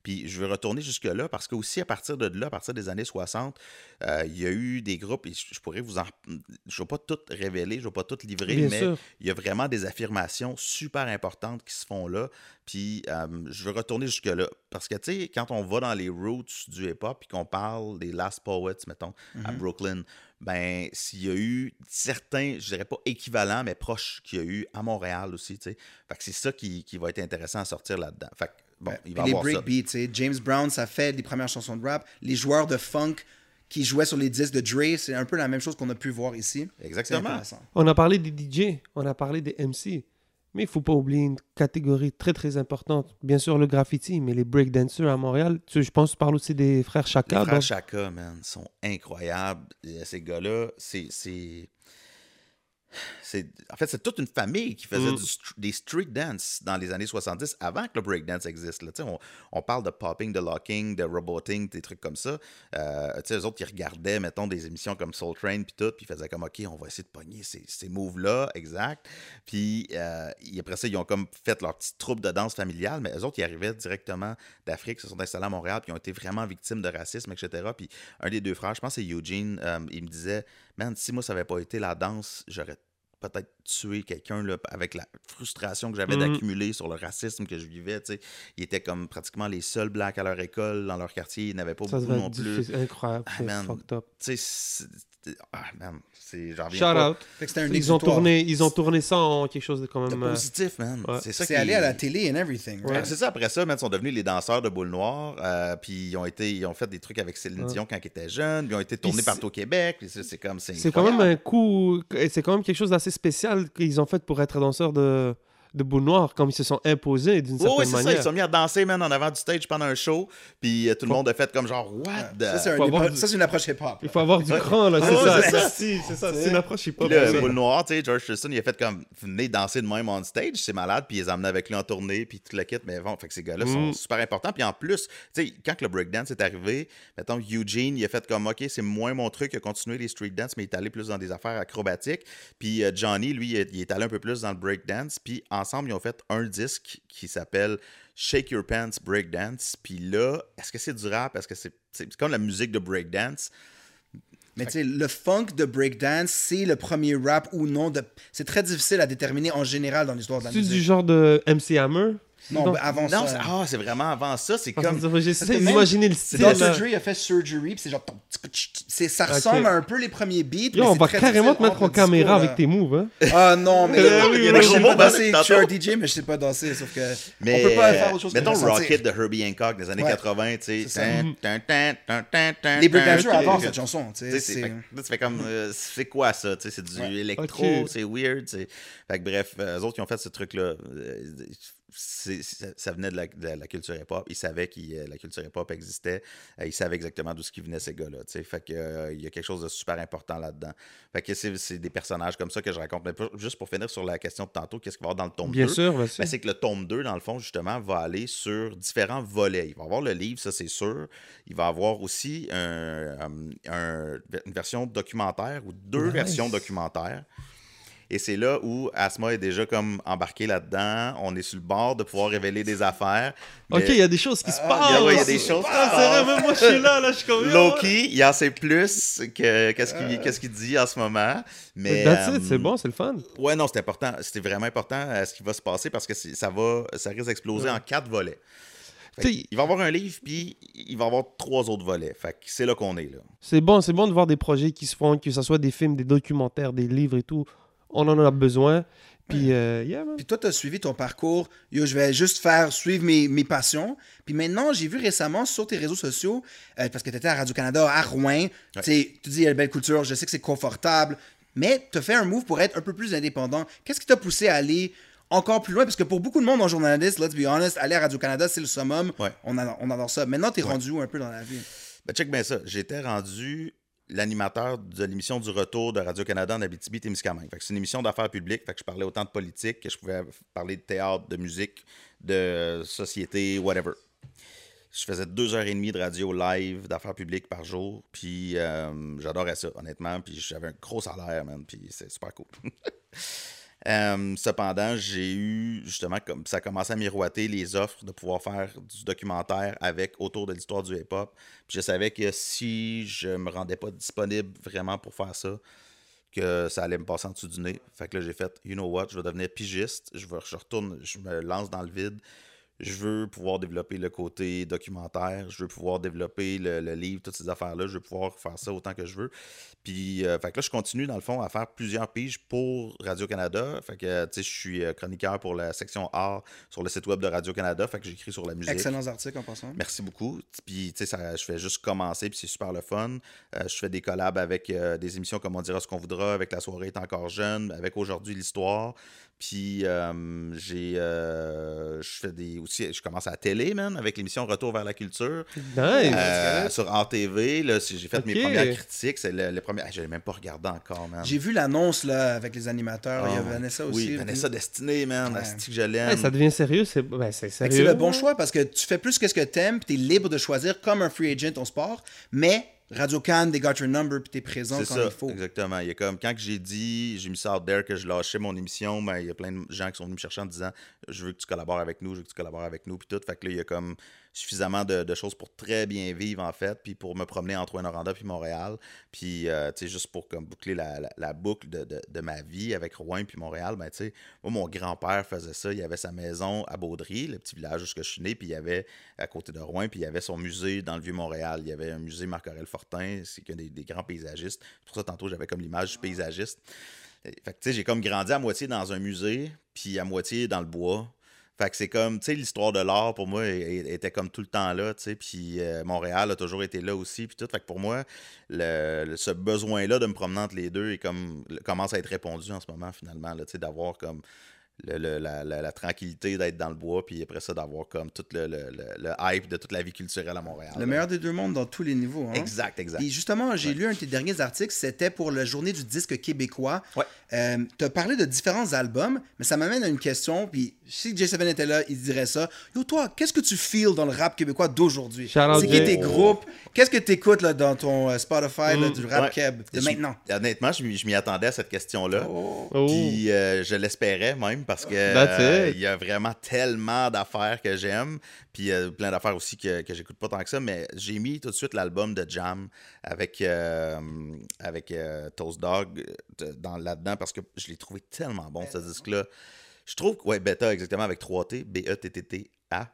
Puis je vais retourner jusque-là parce que aussi à partir de là, à partir des années 60, euh, il y a eu des groupes, et je pourrais vous en... Je ne vais pas tout révéler, je ne vais pas tout livrer, Bien mais sûr. il y a vraiment des affirmations super importantes qui se font là. Puis euh, je veux retourner jusque-là. Parce que, tu sais, quand on va dans les roots du hip-hop puis qu'on parle des Last Poets, mettons, à Brooklyn, ben, s'il y a eu certains, je dirais pas équivalents, mais proches qu'il y a eu à Montréal aussi, tu sais. Fait que c'est ça qui, qui va être intéressant à sortir là-dedans. Fait que, bon, Ouais. il va y les avoir ça. breakbeats, tu sais. James Brown, ça fait les premières chansons de rap. Les joueurs de funk qui jouaient sur les disques de Dre, c'est un peu la même chose qu'on a pu voir ici. Exactement. On a parlé des DJ, on a parlé des MC. Mais il faut pas oublier une catégorie très très importante. Bien sûr le graffiti, mais les breakdancers à Montréal. Tu, je pense que tu parles aussi des frères Les Chaka. frères bon. Chaka, man, sont incroyables. Et Ces gars-là, c'est. En fait c'est toute une famille qui faisait Mm. du des street dance dans les années 70 avant que le breakdance existe là. On, on parle de popping de locking de roboting des trucs comme ça euh, tu sais, eux autres ils regardaient mettons des émissions comme Soul Train puis tout puis ils faisaient comme ok on va essayer de pogner ces, ces moves là exact puis euh, après ça ils ont comme fait leur petite troupe de danse familiale mais eux autres ils arrivaient directement d'Afrique se sont installés à Montréal puis ils ont été vraiment victimes de racisme etc puis un des deux frères je pense que c'est Eugene euh, il me disait man si moi ça avait pas été la danse j'aurais peut-être tué quelqu'un avec la frustration que j'avais Mhm. d'accumuler sur le racisme que je vivais. Ils étaient comme pratiquement les seuls blacks à leur école, dans leur quartier. Ils n'avaient pas Ça beaucoup non plus. incroyable. Ah, c'est man. fucked up. Ah, man, c'est... J'en Shout pas. out. Fait que Ils ont, tourné, ils ont tourné ça en quelque chose de quand même. euh, positif, man. ouais. C'est ça C'est allé à la télé and everything. Ouais, right? c'est ça, après ça, man, ils sont devenus les danseurs de boule noire, euh, puis ils ont été, ils ont fait des trucs avec Céline Ouais. Dion quand ils étaient jeunes, puis ils ont été tournés partout au Québec, c'est c'est comme, c'est quand même un coup, c'est quand même quelque chose d'assez spécial qu'ils ont fait pour être danseurs de, de boule noire, comme ils se sont imposés d'une Oui, certaine oui, c'est ça. manière. Ils se sont mis à danser, man, en avant du stage pendant un show. Puis euh, tout le monde a fait comme genre, what the. Ça, c'est un Faut avoir épo- du- ça, c'est une approche hip-hop. Il faut avoir du cran, là, c'est ça. c'est ça. Si, C'est ça, c'est une approche hip-hop. Puis ça. boule noire, tu sais, George Tristan, il a fait comme, venez danser de même on stage, c'est malade, puis ils les emmenaient avec lui en tournée, puis tout le kit, mais bon, fait que ces gars-là sont Mm. super importants. Puis en plus, tu sais, quand que le breakdance est arrivé, mettons, Eugene, il a fait comme, OK, c'est moins mon truc, il a continué les street dance, mais il est allé plus dans des affaires acrobatiques. Puis euh, Johnny, lui, il est- il est allé un peu plus dans le breakdance, puis ensemble, ils ont fait un disque qui s'appelle Shake Your Pants Breakdance. Puis là, est-ce que c'est du rap? Est-ce que c'est c'est comme la musique de breakdance? Mais tu sais, le funk de breakdance, c'est le premier rap ou non. De... C'est très difficile à déterminer en général dans l'histoire de la C'est musique. du genre de MC Hammer? Non, ben, avant Non, c'est- ça. ah, c'est vraiment avant ça, c'est comme... J'essaie d'imaginer le C'est style. dans là. Surgery, il a fait Surgery, puis c'est genre. c'est- Ça ressemble à un peu les premiers beats. Yo, mais on c'est va très carrément te mettre en caméra avec tes moves. Hein. Ah non, mais <laughs> Euh, oui. gens pas danser. Je suis un DJ, mais je sais pas danser, sauf que. Mais on peut pas faire autre chose que mettons. Rocket de Herbie Hancock des années Ouais. 80, tu sais. Les breakdancers tan. cette chanson. tu Tu sais, sais, tu fais comme, euh, c'est quoi ça? Tu sais, c'est du électro, c'est weird. c'est- Fait que bref, euh, eux autres qui ont fait ce truc-là, euh, ça venait de la, de la culture hip-hop. Ils savaient que la culture hip-hop existait. Euh, ils savaient exactement d'où ce qui venait ces gars-là. Fait que, euh, il y a quelque chose de super important là-dedans. Fait que c'est des personnages comme ça que je raconte. Mais pour- juste pour finir sur la question de tantôt, qu'est-ce qu'il va y avoir dans le tome Bien 2? sûr, vas-y. Ben, c'est que le tome 2, dans le fond, justement, va aller sur différents volets. Il va y avoir le livre, ça c'est sûr. Il va y avoir aussi un- un- un- une version documentaire ou deux Nice. versions documentaires. Et c'est là où Asma est déjà comme embarqué là-dedans. On est sur le bord de pouvoir révéler des affaires. Ok, il y a des choses qui se Ah, passent. il y a- ouais, il y a des choses qui Ah, se c'est passent. même moi je suis là, là, je suis comme. Loki, il en sait plus que qu'est-ce qu'il qu'est-ce qu'il dit en ce moment. Mais That's it, euh, c'est bon, c'est le fun. Ouais, non, c'est important. C'était vraiment important euh, ce qui va se passer parce que c'est- ça va, ça risque d'exploser Ouais. en quatre volets. Fait il va y avoir un livre, puis il va y avoir trois autres volets. Fait c'est là qu'on est, là. C'est bon, c'est bon de voir des projets qui se font, que ce soit des films, des documentaires, des livres et tout. On en a besoin. Puis, euh, yeah, man. Puis toi, tu as suivi ton parcours. Yo, je vais juste faire suivre mes, mes passions. Puis maintenant, j'ai vu récemment sur tes réseaux sociaux, euh, parce que tu étais à Radio-Canada, à Rouen, tu dis, il y a une belle culture, je sais que c'est confortable, mais tu as fait un move pour être un peu plus indépendant. Qu'est-ce qui t'a poussé à aller encore plus loin? Parce que pour beaucoup de monde en journaliste, let's be honest, aller à Radio-Canada, c'est le summum. Ouais. On, adore, on adore ça. Maintenant, tu es rendu où un peu dans la vie? Ben, check bien ça. J'étais rendu l'animateur de l'émission du retour de Radio-Canada en Abitibi-Témiscamingue. C'est une émission d'affaires publiques. Je parlais autant de politique que je pouvais parler de théâtre, de musique, de société, whatever. Je faisais deux heures et demie de radio live d'affaires publiques par jour. Puis euh, j'adorais ça, honnêtement. Puis j'avais un gros salaire, man. Puis c'est super cool. <laughs> Cependant, j'ai eu justement comme ça a commencé à miroiter les offres de pouvoir faire du documentaire avec autour de l'histoire du hip-hop. Je savais que si je me rendais pas disponible vraiment pour faire ça, que ça allait me passer en dessous du nez. Fait que là, j'ai fait, you know what, je vais devenir pigiste, je, vais, je retourne, je me lance dans le vide. Je veux pouvoir développer le côté documentaire, je veux pouvoir développer le, le livre, toutes ces affaires-là, je veux pouvoir faire ça autant que je veux. Puis, euh, fait que là, je continue, dans le fond, à faire plusieurs piges pour Radio-Canada. Fait que, tu sais, je suis euh, chroniqueur pour la section art sur le site web de Radio-Canada. Fait que j'écris sur la musique. Excellents articles en passant. Merci beaucoup. Puis, tu sais, je fais juste commencer, puis c'est super le fun. Euh, je fais des collabs avec euh, des émissions comme On dira ce qu'on voudra, avec La soirée est encore jeune, avec Aujourd'hui l'histoire. Puis, j'ai, je fais des, aussi, je commence à la télé, man, avec l'émission Retour vers la culture. Nice. Euh, sur ATV, là, j'ai fait mes premières critiques. C'est le, le premier. Ah, je l'ai même pas regardé encore, man. J'ai vu l'annonce là avec les animateurs. Il y a Ah, Vanessa aussi. Oui, Vanessa Destinée, man. Ouais. Que je Hey, ça devient sérieux, c'est ben, sérieux. c'est le bon choix parce que tu fais plus que ce que t'aimes, puis t'es libre de choisir comme un free agent ton sport, mais Radio Cannes, they got your number, puis t'es présent quand ça, il faut. exactement. Il y a comme, quand j'ai dit, j'ai mis ça out there que je lâchais mon émission, mais il y a plein de gens qui sont venus me chercher en disant Je veux que tu collabores avec nous, je veux que tu collabores avec nous, puis tout. Fait que là, il y a comme suffisamment de, choses pour très bien vivre, en fait, puis pour me promener entre Rouen-Noranda puis Montréal. Puis, euh, tu sais, juste pour boucler la, boucle de, ma vie avec Rouen puis Montréal, ben, tu sais, moi, mon grand-père faisait ça. Il avait sa maison à Baudry, le petit village où je suis né, puis il y avait, à côté de Rouen, puis il y avait son musée dans le Vieux-Montréal. Il y avait un musée Marc-Aurèle Fortin, c'est qu'un des, grands paysagistes. Pour ça, tantôt, j'avais comme l'image du paysagiste. Fait que, tu sais, j'ai comme grandi à moitié dans un musée, puis à moitié dans le bois. Fait que c'est comme, tu sais, l'histoire de l'art pour moi était comme tout le temps là, tu sais, puis euh, Montréal a toujours été là aussi, puis tout. Fait que pour moi, le, ce besoin-là de me promener entre les deux est comme, commence à être répondu en ce moment, finalement, tu sais, d'avoir comme le- le- la, la- la tranquillité d'être dans le bois, puis après ça, d'avoir comme tout le, le- le- le hype de toute la vie culturelle à Montréal. Le là. meilleur des deux mondes dans tous les niveaux. Hein? Exact, exact. Puis justement, j'ai lu un de tes derniers articles, c'était pour la journée du disque québécois. Ouais. tu as parlé de différents albums, mais ça m'amène à une question. Puis si J7 était là, il dirait ça. Yo, toi, qu'est-ce que tu feels dans le rap québécois d'aujourd'hui? C'est qui tes groupes? Qu'est-ce que tu écoutes là, dans ton euh, Spotify là, Mm. du rap Ouais. keb de Je- maintenant? Honnêtement, je m'y je m'y attendais à cette question-là. Oh. Puis euh, je l'espérais même parce que euh, il y a vraiment tellement d'affaires que j'aime. Puis euh, plein d'affaires aussi que, que j'écoute pas tant que ça. Mais j'ai mis tout de suite l'album de Jam avec, euh, avec euh, Toast Dog dans- là-dedans parce que je l'ai trouvé tellement bon ce disque-là. Je trouve que, ouais, Beta exactement avec 3T, B-E-T-T-T-A.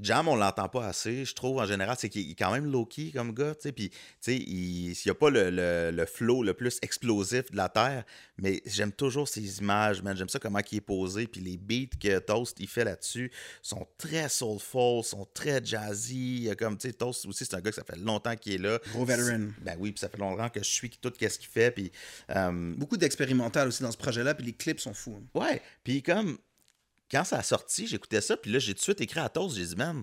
Jam, on l'entend pas assez, je trouve, en général. C'est qu'il est quand même low-key comme gars, tu sais. Puis, tu sais, il n'y a pas le, le, le flow le plus explosif de la Terre, mais j'aime toujours ses images, man. J'aime ça comment il est posé. Puis les beats que Toast, il fait là-dessus sont très soulful, sont très jazzy. Comme, tu sais, Toast aussi, c'est un gars que ça fait longtemps qu'il est là. Gros veteran. Ben oui, puis ça fait longtemps que je suis tout ce qu'il fait. Puis, euh, Beaucoup d'expérimental aussi dans ce projet-là, puis les clips sont fous. hein. Ouais, puis comme quand ça a sorti, j'écoutais ça, puis là j'ai tout de suite écrit à Toast, j'ai dit man,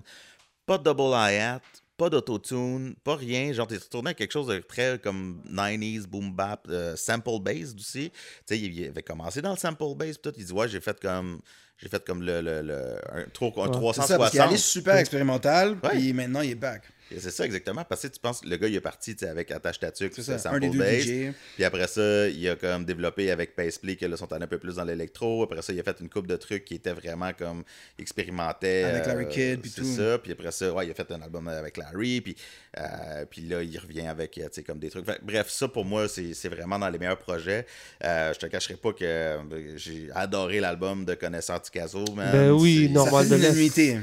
pas de double hi-hat, pas d'autotune, pas rien, genre t'es retourné à quelque chose de très comme 90s boom bap, euh, sample based aussi. Tu sais, il avait commencé dans le sample based, tout, il dit ouais, j'ai fait comme j'ai fait comme le, le, le- un, trop, un Ouais. C'est ça, parce qu'il est allé 360. super expérimental, Ouais. puis maintenant il est back. C'est ça exactement, parce que tu penses le gars il est parti avec Attache c'est ça, un sample des deux based. DJ. Puis après ça, il a comme développé avec Paisley que là, sont allés un peu plus dans l'électro. Après ça, il a fait une coupe de trucs qui étaient vraiment comme expérimentés. Avec Larry Kidd, puis C'est tout. ça. Puis après ça, ouais, il a fait un album avec Larry. Puis, euh, puis là, il revient avec, euh, tu sais, comme des trucs. Fait bref, ça pour moi, c'est c'est vraiment dans les meilleurs projets. Euh, je te cacherai pas que euh, j'ai adoré l'album de Connaisseur Ticazo, man. Ben oui, Normal de l'Est.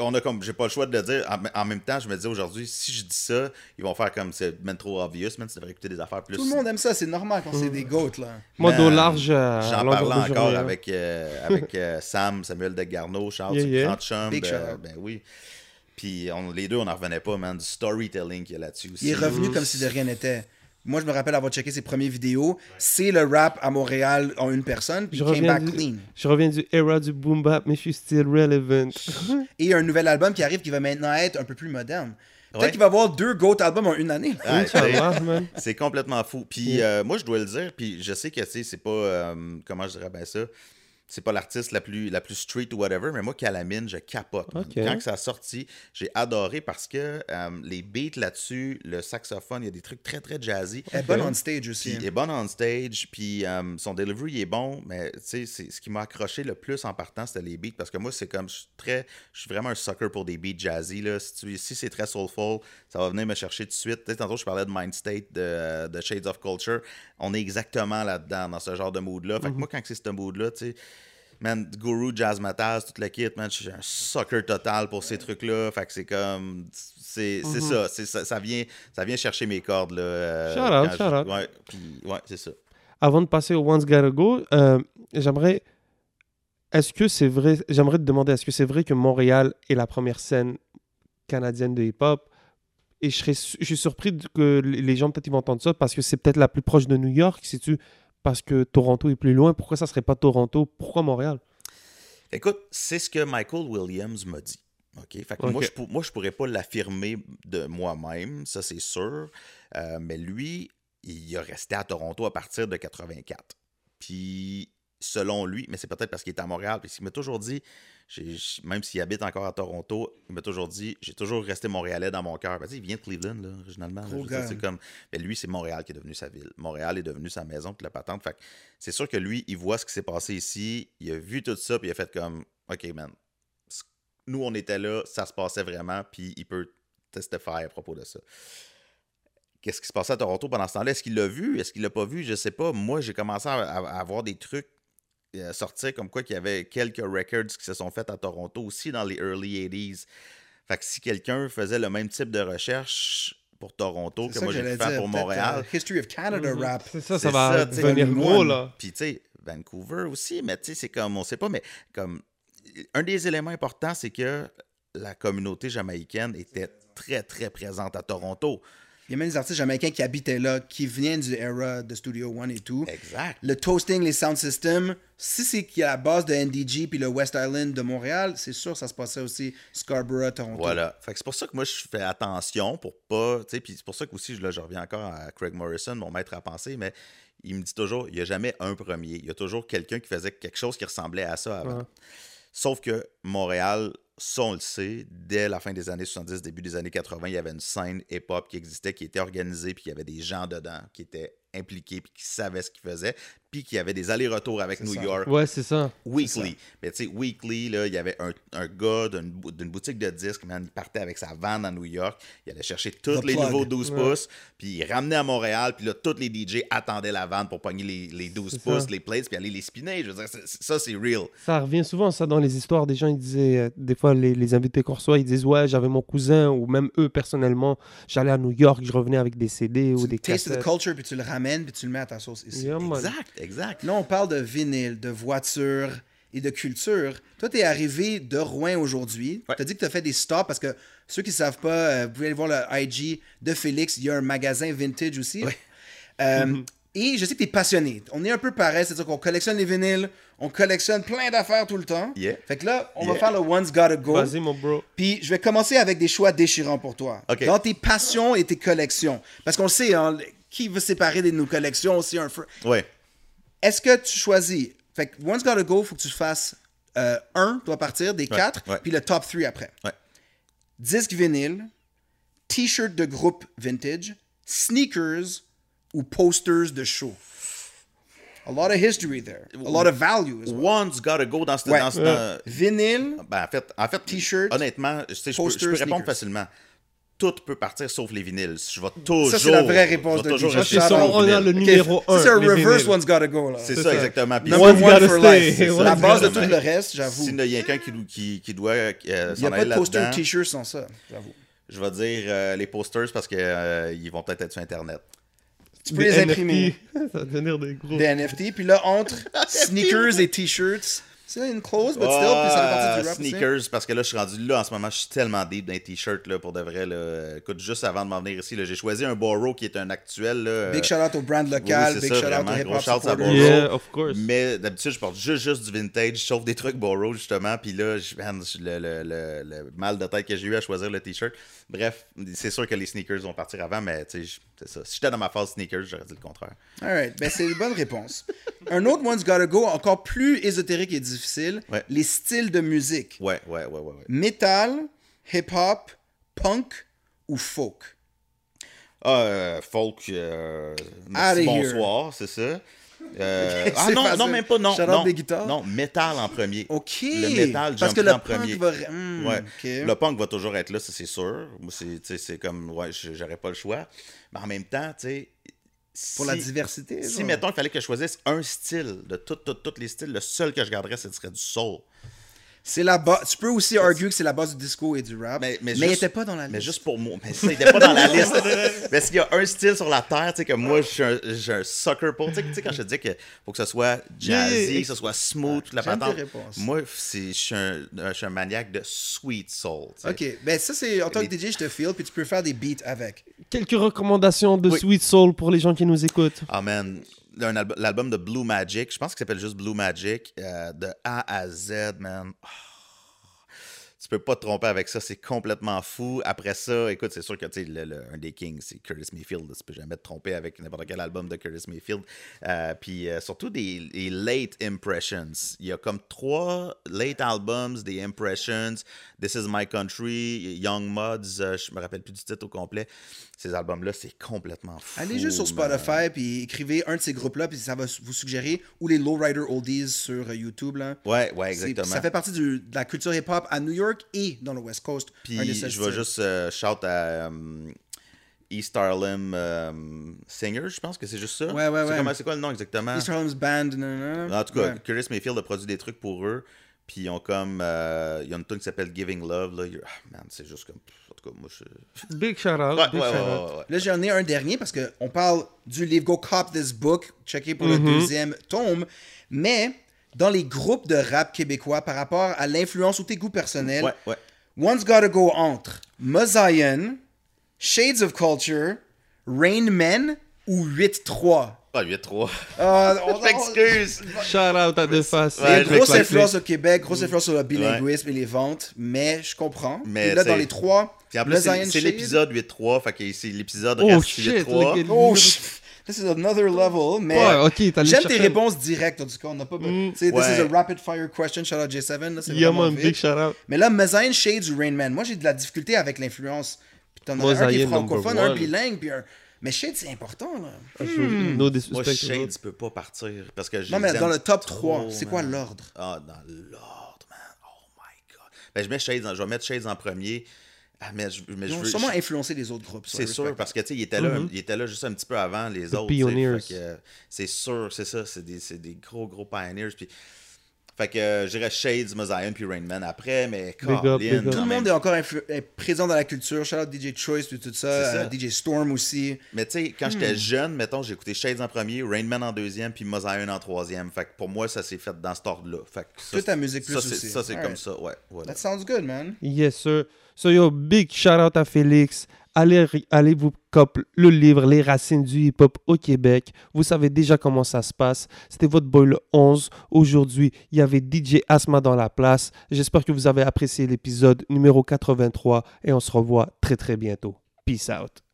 on a comme j'ai pas le choix de le dire en, en même temps je me dis aujourd'hui si je dis ça ils vont faire comme c'est même trop obvious man tu devrais écouter des affaires plus Tout le monde aime ça, c'est normal quand c'est des goats, là. Moi, Man, dos large à j'en parlais encore journée, hein. avec euh, <laughs> avec euh, Sam Samuel Degarneau Charles Yeah, yeah. grand chum Big shout-out. ben oui puis on- les deux on n'en revenait pas man du storytelling qu'il y a là-dessus aussi Il est revenu comme si de rien n'était. Moi, je me rappelle avoir checké ses premières vidéos. C'est le rap à Montréal en une personne, puis Je il came reviens, back du, clean. je reviens du era du boom bap, mais je suis still relevant. <laughs> Et un nouvel album qui arrive qui va maintenant être un peu plus moderne. Peut-être Ouais. qu'il va y avoir deux GOAT albums en une année. <laughs> C'est complètement fou. Puis euh, moi, je dois le dire, puis je sais que c'est pas. euh, comment je dirais bien ça? C'est pas l'artiste la plus, la plus street ou whatever, mais moi, Calamine, je capote. man. Ok. Quand que ça a sorti, j'ai adoré parce que euh, les beats là-dessus, le saxophone, il y a des trucs très, très jazzy. Elle est bonne on stage aussi. Puis il est bon on stage, puis euh, son delivery il est bon, mais tu sais, ce qui m'a accroché le plus en partant, c'était les beats, parce que moi, c'est comme, je suis très, je suis vraiment un sucker pour des beats jazzy, là. Si, tu- si c'est très soulful, ça va venir me chercher tout de suite. Tu sais, tantôt, je parlais de Mind State, de, de Shades of Culture, on est exactement là-dedans, dans ce genre de mood-là. Fait que moi, quand c'est ce mood-là, tu sais, man, Guru, Jazz Mataz, toute la kit, man, je suis un sucker total pour ces trucs-là. Fait que c'est comme, c'est c'est ça, ça, ça vient, ça vient chercher mes cordes, là. euh, Shout out, shout out. Ouais, c'est ça. Avant de passer au Once Gotta Go, euh, j'aimerais. Est-ce que c'est vrai. J'aimerais te demander, est-ce que c'est vrai que Montréal est la première scène canadienne de hip-hop? Et je, serais, je suis surpris que les les gens, peut-être, ils vont entendre ça parce que c'est peut-être la plus proche de New York, si tu. Parce que Toronto est plus loin. Pourquoi ça serait pas Toronto? Pourquoi Montréal? Écoute, c'est ce que Michael Williams m'a dit. OK? Fait que moi, je moi, je pourrais pas l'affirmer de moi-même, ça c'est sûr. Euh, mais lui, il a resté à Toronto à partir de 84. Puis, selon lui, mais c'est peut-être parce qu'il est à Montréal, puis il m'a toujours dit, même s'il habite encore à Toronto, il m'a toujours dit, j'ai toujours resté montréalais dans mon cœur. Ben, tu sais, il vient de Cleveland, là, originalement. C'est comme, mais lui, c'est Montréal qui est devenu sa ville. Montréal est devenu sa maison, puis la patente. Fait c'est sûr que lui, il voit ce qui s'est passé ici, il a vu tout ça, puis il a fait comme, OK, man, nous, on était là, ça se passait vraiment, puis il peut testifier à propos de ça. Qu'est-ce qui se passait à Toronto pendant ce temps-là? Est-ce qu'il l'a vu? Est-ce qu'il l'a pas vu? Je sais pas. Moi, j'ai commencé à, à- à avoir des trucs sortir comme quoi qu'il y avait quelques records qui se sont faits à Toronto aussi dans les early 80s. Fait que si quelqu'un faisait le même type de recherche pour Toronto que moi j'ai pu j'allais faire dire, pour Montréal, euh, History of Canada Mhm. rap. C'est ça, va devenir gros, là. puis tu sais, Vancouver aussi, mais tu sais, c'est comme, on sait pas, mais comme, un des éléments importants, c'est que la communauté jamaïcaine était très, très présente à Toronto. Il y a même des artistes jamaïcains qui habitaient là, qui viennent du era de Studio One et tout. Exact. Le toasting, les sound systems, si c'est qu'il y a la base de NDG puis le West Island de Montréal, c'est sûr ça se passait aussi Scarborough, Toronto. Voilà. Fait que c'est pour ça que moi, je fais attention pour pas. Tu sais, puis c'est pour ça que aussi, là, je reviens encore à Craig Morrison, mon maître à penser, mais il me dit toujours, il n'y a jamais un premier. Il y a toujours quelqu'un qui faisait quelque chose qui ressemblait à ça avant. Ouais. Sauf que Montréal, ça, on le sait, dès la fin des années 70, début des années 80, il y avait une scène hip-hop qui existait, qui était organisée, puis il y avait des gens dedans qui étaient impliqués, puis qui savaient ce qu'ils faisaient, puis qui avaient des allers-retours avec New ça. York. Ouais, c'est ça. Weekly. Mais tu sais, Weekly, là, il y avait un, un gars d'une bou- d'une boutique de disques, man, il partait avec sa van à New York, il allait chercher tous The les plug. nouveaux 12 Ouais. pouces, puis il ramenait à Montréal, puis là, tous les DJ attendaient la van pour pogner les, les 12 C'est pouces, ça. les plates, puis aller les spinner. Je veux dire, ça, c'est real. Ça revient souvent, ça, dans les histoires. Des gens, ils disaient, euh, des fois, les, les invités qu'on reçoit, ils disent Ouais, j'avais mon cousin, ou même eux, personnellement, j'allais à New York, je revenais avec des CD ou Tu des tastes the cassettes. culture puis tu le ramènes puis tu le mets à ta sauce ici. Yeah. Exact, exact. Là, on parle de vinyle, de voiture et de culture. Toi, tu es arrivé de Rouen aujourd'hui. Ouais. Tu as dit que tu as fait des stops parce que ceux qui ne savent pas, euh, vous pouvez aller voir le IG de Félix. Il y a un magasin vintage aussi. Ouais. Euh, Et je sais que tu es passionné. On est un peu pareil, c'est-à-dire qu'on collectionne les vinyles, on collectionne plein d'affaires tout le temps. Yeah. Fait que là, on va faire le One's Gotta Go. Vas-y, mon bro. Puis je vais commencer avec des choix déchirants pour toi. Dans tes passions et tes collections. Parce qu'on le sait, hein, qui veut séparer de nos collections aussi un fr- Ouais. Est-ce que tu choisis? Fait que One's Gotta Go, faut que tu fasses euh, un, doit partir, des quatre, ouais. puis le top 3 après. Ouais. Disque vinyle, t-shirt de groupe vintage, sneakers ou posters de show. A lot of history there. A lot of value as well. One's gotta go dans ce. Ouais. dans ce- dans- Vinyle, Ben, en fait, en fait T-shirt, honnêtement, je, sais, je peux, je peux répondre sneakers. facilement. Tout peut partir sauf les vinyles. Je vais toujours. Ça, c'est la vraie réponse de toujours les on a le numéro ça, 1. c'est un reverse One's Gotta Go. là. C'est C'est ça, ça. exactement. One's one gotta for stay. C'est La base de tout le reste, j'avoue. S'il y a quelqu'un qui, qui, qui doit euh, Il n'y a pas de poster t-shirt sans ça, j'avoue. je vais dire euh, les posters parce qu'ils vont peut-être être sur Internet. Tu peux les imprimer. <laughs> Ça va devenir des gros. Des NFT. Puis là, entre <laughs> sneakers et t-shirts, c'est une close, but still, puis ça fait partie du rap aussi. sneakers, parce que là, je suis rendu là en ce moment, je suis tellement deep dans les t-shirts, là, pour de vrai. Là. Écoute, juste avant de m'en venir ici, là, j'ai choisi un Borrow qui est un actuel. Là, Big euh, shout out au brand oui, local, c'est big ça, shout out vraiment, au hip gros hop shout out à supporters. Borrow. Yeah, of course. Mais d'habitude, je porte juste, juste du vintage, sauf des trucs borrow, justement. Puis là, je, le, le- le- le mal de tête que j'ai eu à choisir le t-shirt. Bref, c'est sûr que les sneakers vont partir avant, mais tu sais, je- c'est ça. Si j'étais dans ma phase sneakers, j'aurais dit le contraire. Alright, ben c'est une bonne réponse. Un autre One's Gotta Go, encore plus ésotérique et difficile, Ouais. les styles de musique. Ouais, ouais, ouais, ouais. ouais. Metal, hip-hop, punk ou folk? Ah, euh, folk, euh, merci, bonsoir, c'est ça. Euh, <laughs> ah non, facile. non, même pas, non. Non, des guitares. non, métal en premier. OK. Le métal Parce que le en punk premier. va... Hmm, Ouais. Le punk va toujours être là, ça c'est sûr. C'est, comme, ouais, j'aurais pas le choix. Mais en même temps, tu sais. Pour la diversité. Si, genre. mettons, il fallait que je choisisse un style de tous tout, tous les styles, le seul que je garderais, ce serait du soul. C'est la base. Tu peux aussi argue que c'est la base du disco et du rap. Mais, mais, il juste- était pas dans la liste. Mais juste pour moi. Mais ça, il était pas dans la <laughs> liste. mais s'il y a un style sur la terre, tu sais, que moi, je suis un, je suis un sucker pour. Tu sais, tu sais, quand je te dis qu'il faut que ce soit jazzy, yeah. que ce soit smooth, toute la patente. Moi, c'est- je suis un, je suis un maniaque de sweet soul. Ok, ben ça c'est en tant que DJ, je te feel, puis tu peux faire des beats avec. Quelques recommandations de Oui. Sweet Soul pour les gens qui nous écoutent. Ah un alb- l'album de Blue Magic. Je pense qu'il s'appelle juste Blue Magic. euh, de A à Z, man. Oh. Tu peux pas te tromper avec ça, c'est complètement fou. Après ça, écoute, c'est sûr que le- le- un des kings, c'est Curtis Mayfield. Tu peux jamais te tromper avec n'importe quel album de Curtis Mayfield. Euh, puis euh, surtout des, des late impressions. Il y a comme trois late albums, des impressions. This is My Country, Young Mods, je me rappelle plus du titre au complet. Ces albums-là, c'est complètement fou. Allez juste sur. Spotify puis écrivez un de ces groupes-là puis ça va vous suggérer ou les Lowrider Oldies sur euh, YouTube là. Ouais, ouais, exactement. Ça fait partie du- de la culture hip-hop à New York et dans le West Coast. Puis je vais juste euh, shout à um, East Harlem euh, Singer, je pense que c'est juste ça. Ouais, ouais, ouais. C'est quoi le nom exactement? East Harlem's Band. nanana. En tout cas, Ouais. Curtis Mayfield a produit des trucs pour eux. Puis ils ont comme. euh, Il y a une tune qui s'appelle Giving Love. Là. Ah, man, c'est juste comme. En tout cas, moi, je. <laughs> Big shout out. Ouais, big ouais, ouais, shout out. ouais, ouais. Là, j'en ai un dernier parce qu'on parle du livre Go Cop This Book, checké pour le Mm-hmm. deuxième tome. Mais dans les groupes de rap québécois, par rapport à l'influence ou tes goûts personnels, Ouais, ouais. One's Gotta Go entre Mosaïen, Shades of Culture, Rain Man ou 8-3. Ah, 8-3. Ah, on- <laughs> Je m'excuse. Shout out à deux faces. Ouais, Il y je a une grosse influence au Québec, grosse influence sur le bilinguisme et les ventes, mais je comprends. Mais Et là, c'est- dans les trois, Puis en plus, c'est Mosaïen c'est Shade- l'épisode 8-3. Fait que c'est l'épisode Oh reste shit. 8-3. look at- Oh, sh- this is another level, mais Ouais, ok, t'as allé j'aime tes réponses directes, en tout cas, on n'a pas... Mm, tu sais, This ouais. is a rapid fire question, shout out J7, là, c'est Yeah, vraiment man, vite. big shout out. Mais là, Mosaïen Shades ou Rain Man, moi j'ai de la difficulté avec l'influence. Puis t'en as un qui est Mosaïen francophone, un one. bilingue, puis un... Mais Shades, c'est important, là. No Moi. Shades peut pas partir. Parce que je Non, mais dans le top trop, 3, c'est quoi l'ordre? Ah, dans l'ordre, man. Oh my god. Ben, je mets Shades, en- je vais mettre Shades en premier. Ah, mais je, mais Ils je ont veux. sûrement je- influencé les autres groupes. ça, c'est sûr, parce que, tu sais, il était, là, il était là juste un petit peu avant les autres. tu que, euh, C'est sûr, c'est ça. C'est des, c'est des gros, gros pioneers. Puis, fait que euh, je dirais Shades, Mosaïen, puis Rain Man après, mais Big up, Colin, big up. Tout le monde est encore est présent dans la culture. Shout out DJ Choice puis tout ça, euh, DJ Storm aussi. Mais tu sais, quand Hmm. j'étais jeune, mettons, j'ai écouté Shades en premier, Rain Man en deuxième, puis Mosaïen en troisième. Fait que pour moi, ça s'est fait dans cet ordre-là. Fait que ça, Toute ta musique plus ça, c'est- aussi. Ça, c'est comme ça, ouais. Voilà. That sounds good, man. Yes, sir. So, yo, big shout out à Félix. Allez, vous cop le livre Les racines du hip-hop au Québec. Vous savez déjà comment ça se passe. C'était votre boy le 11. Aujourd'hui, il y avait DJ Asma dans la place. J'espère que vous avez apprécié l'épisode numéro 83 et on se revoit très très bientôt. Peace out.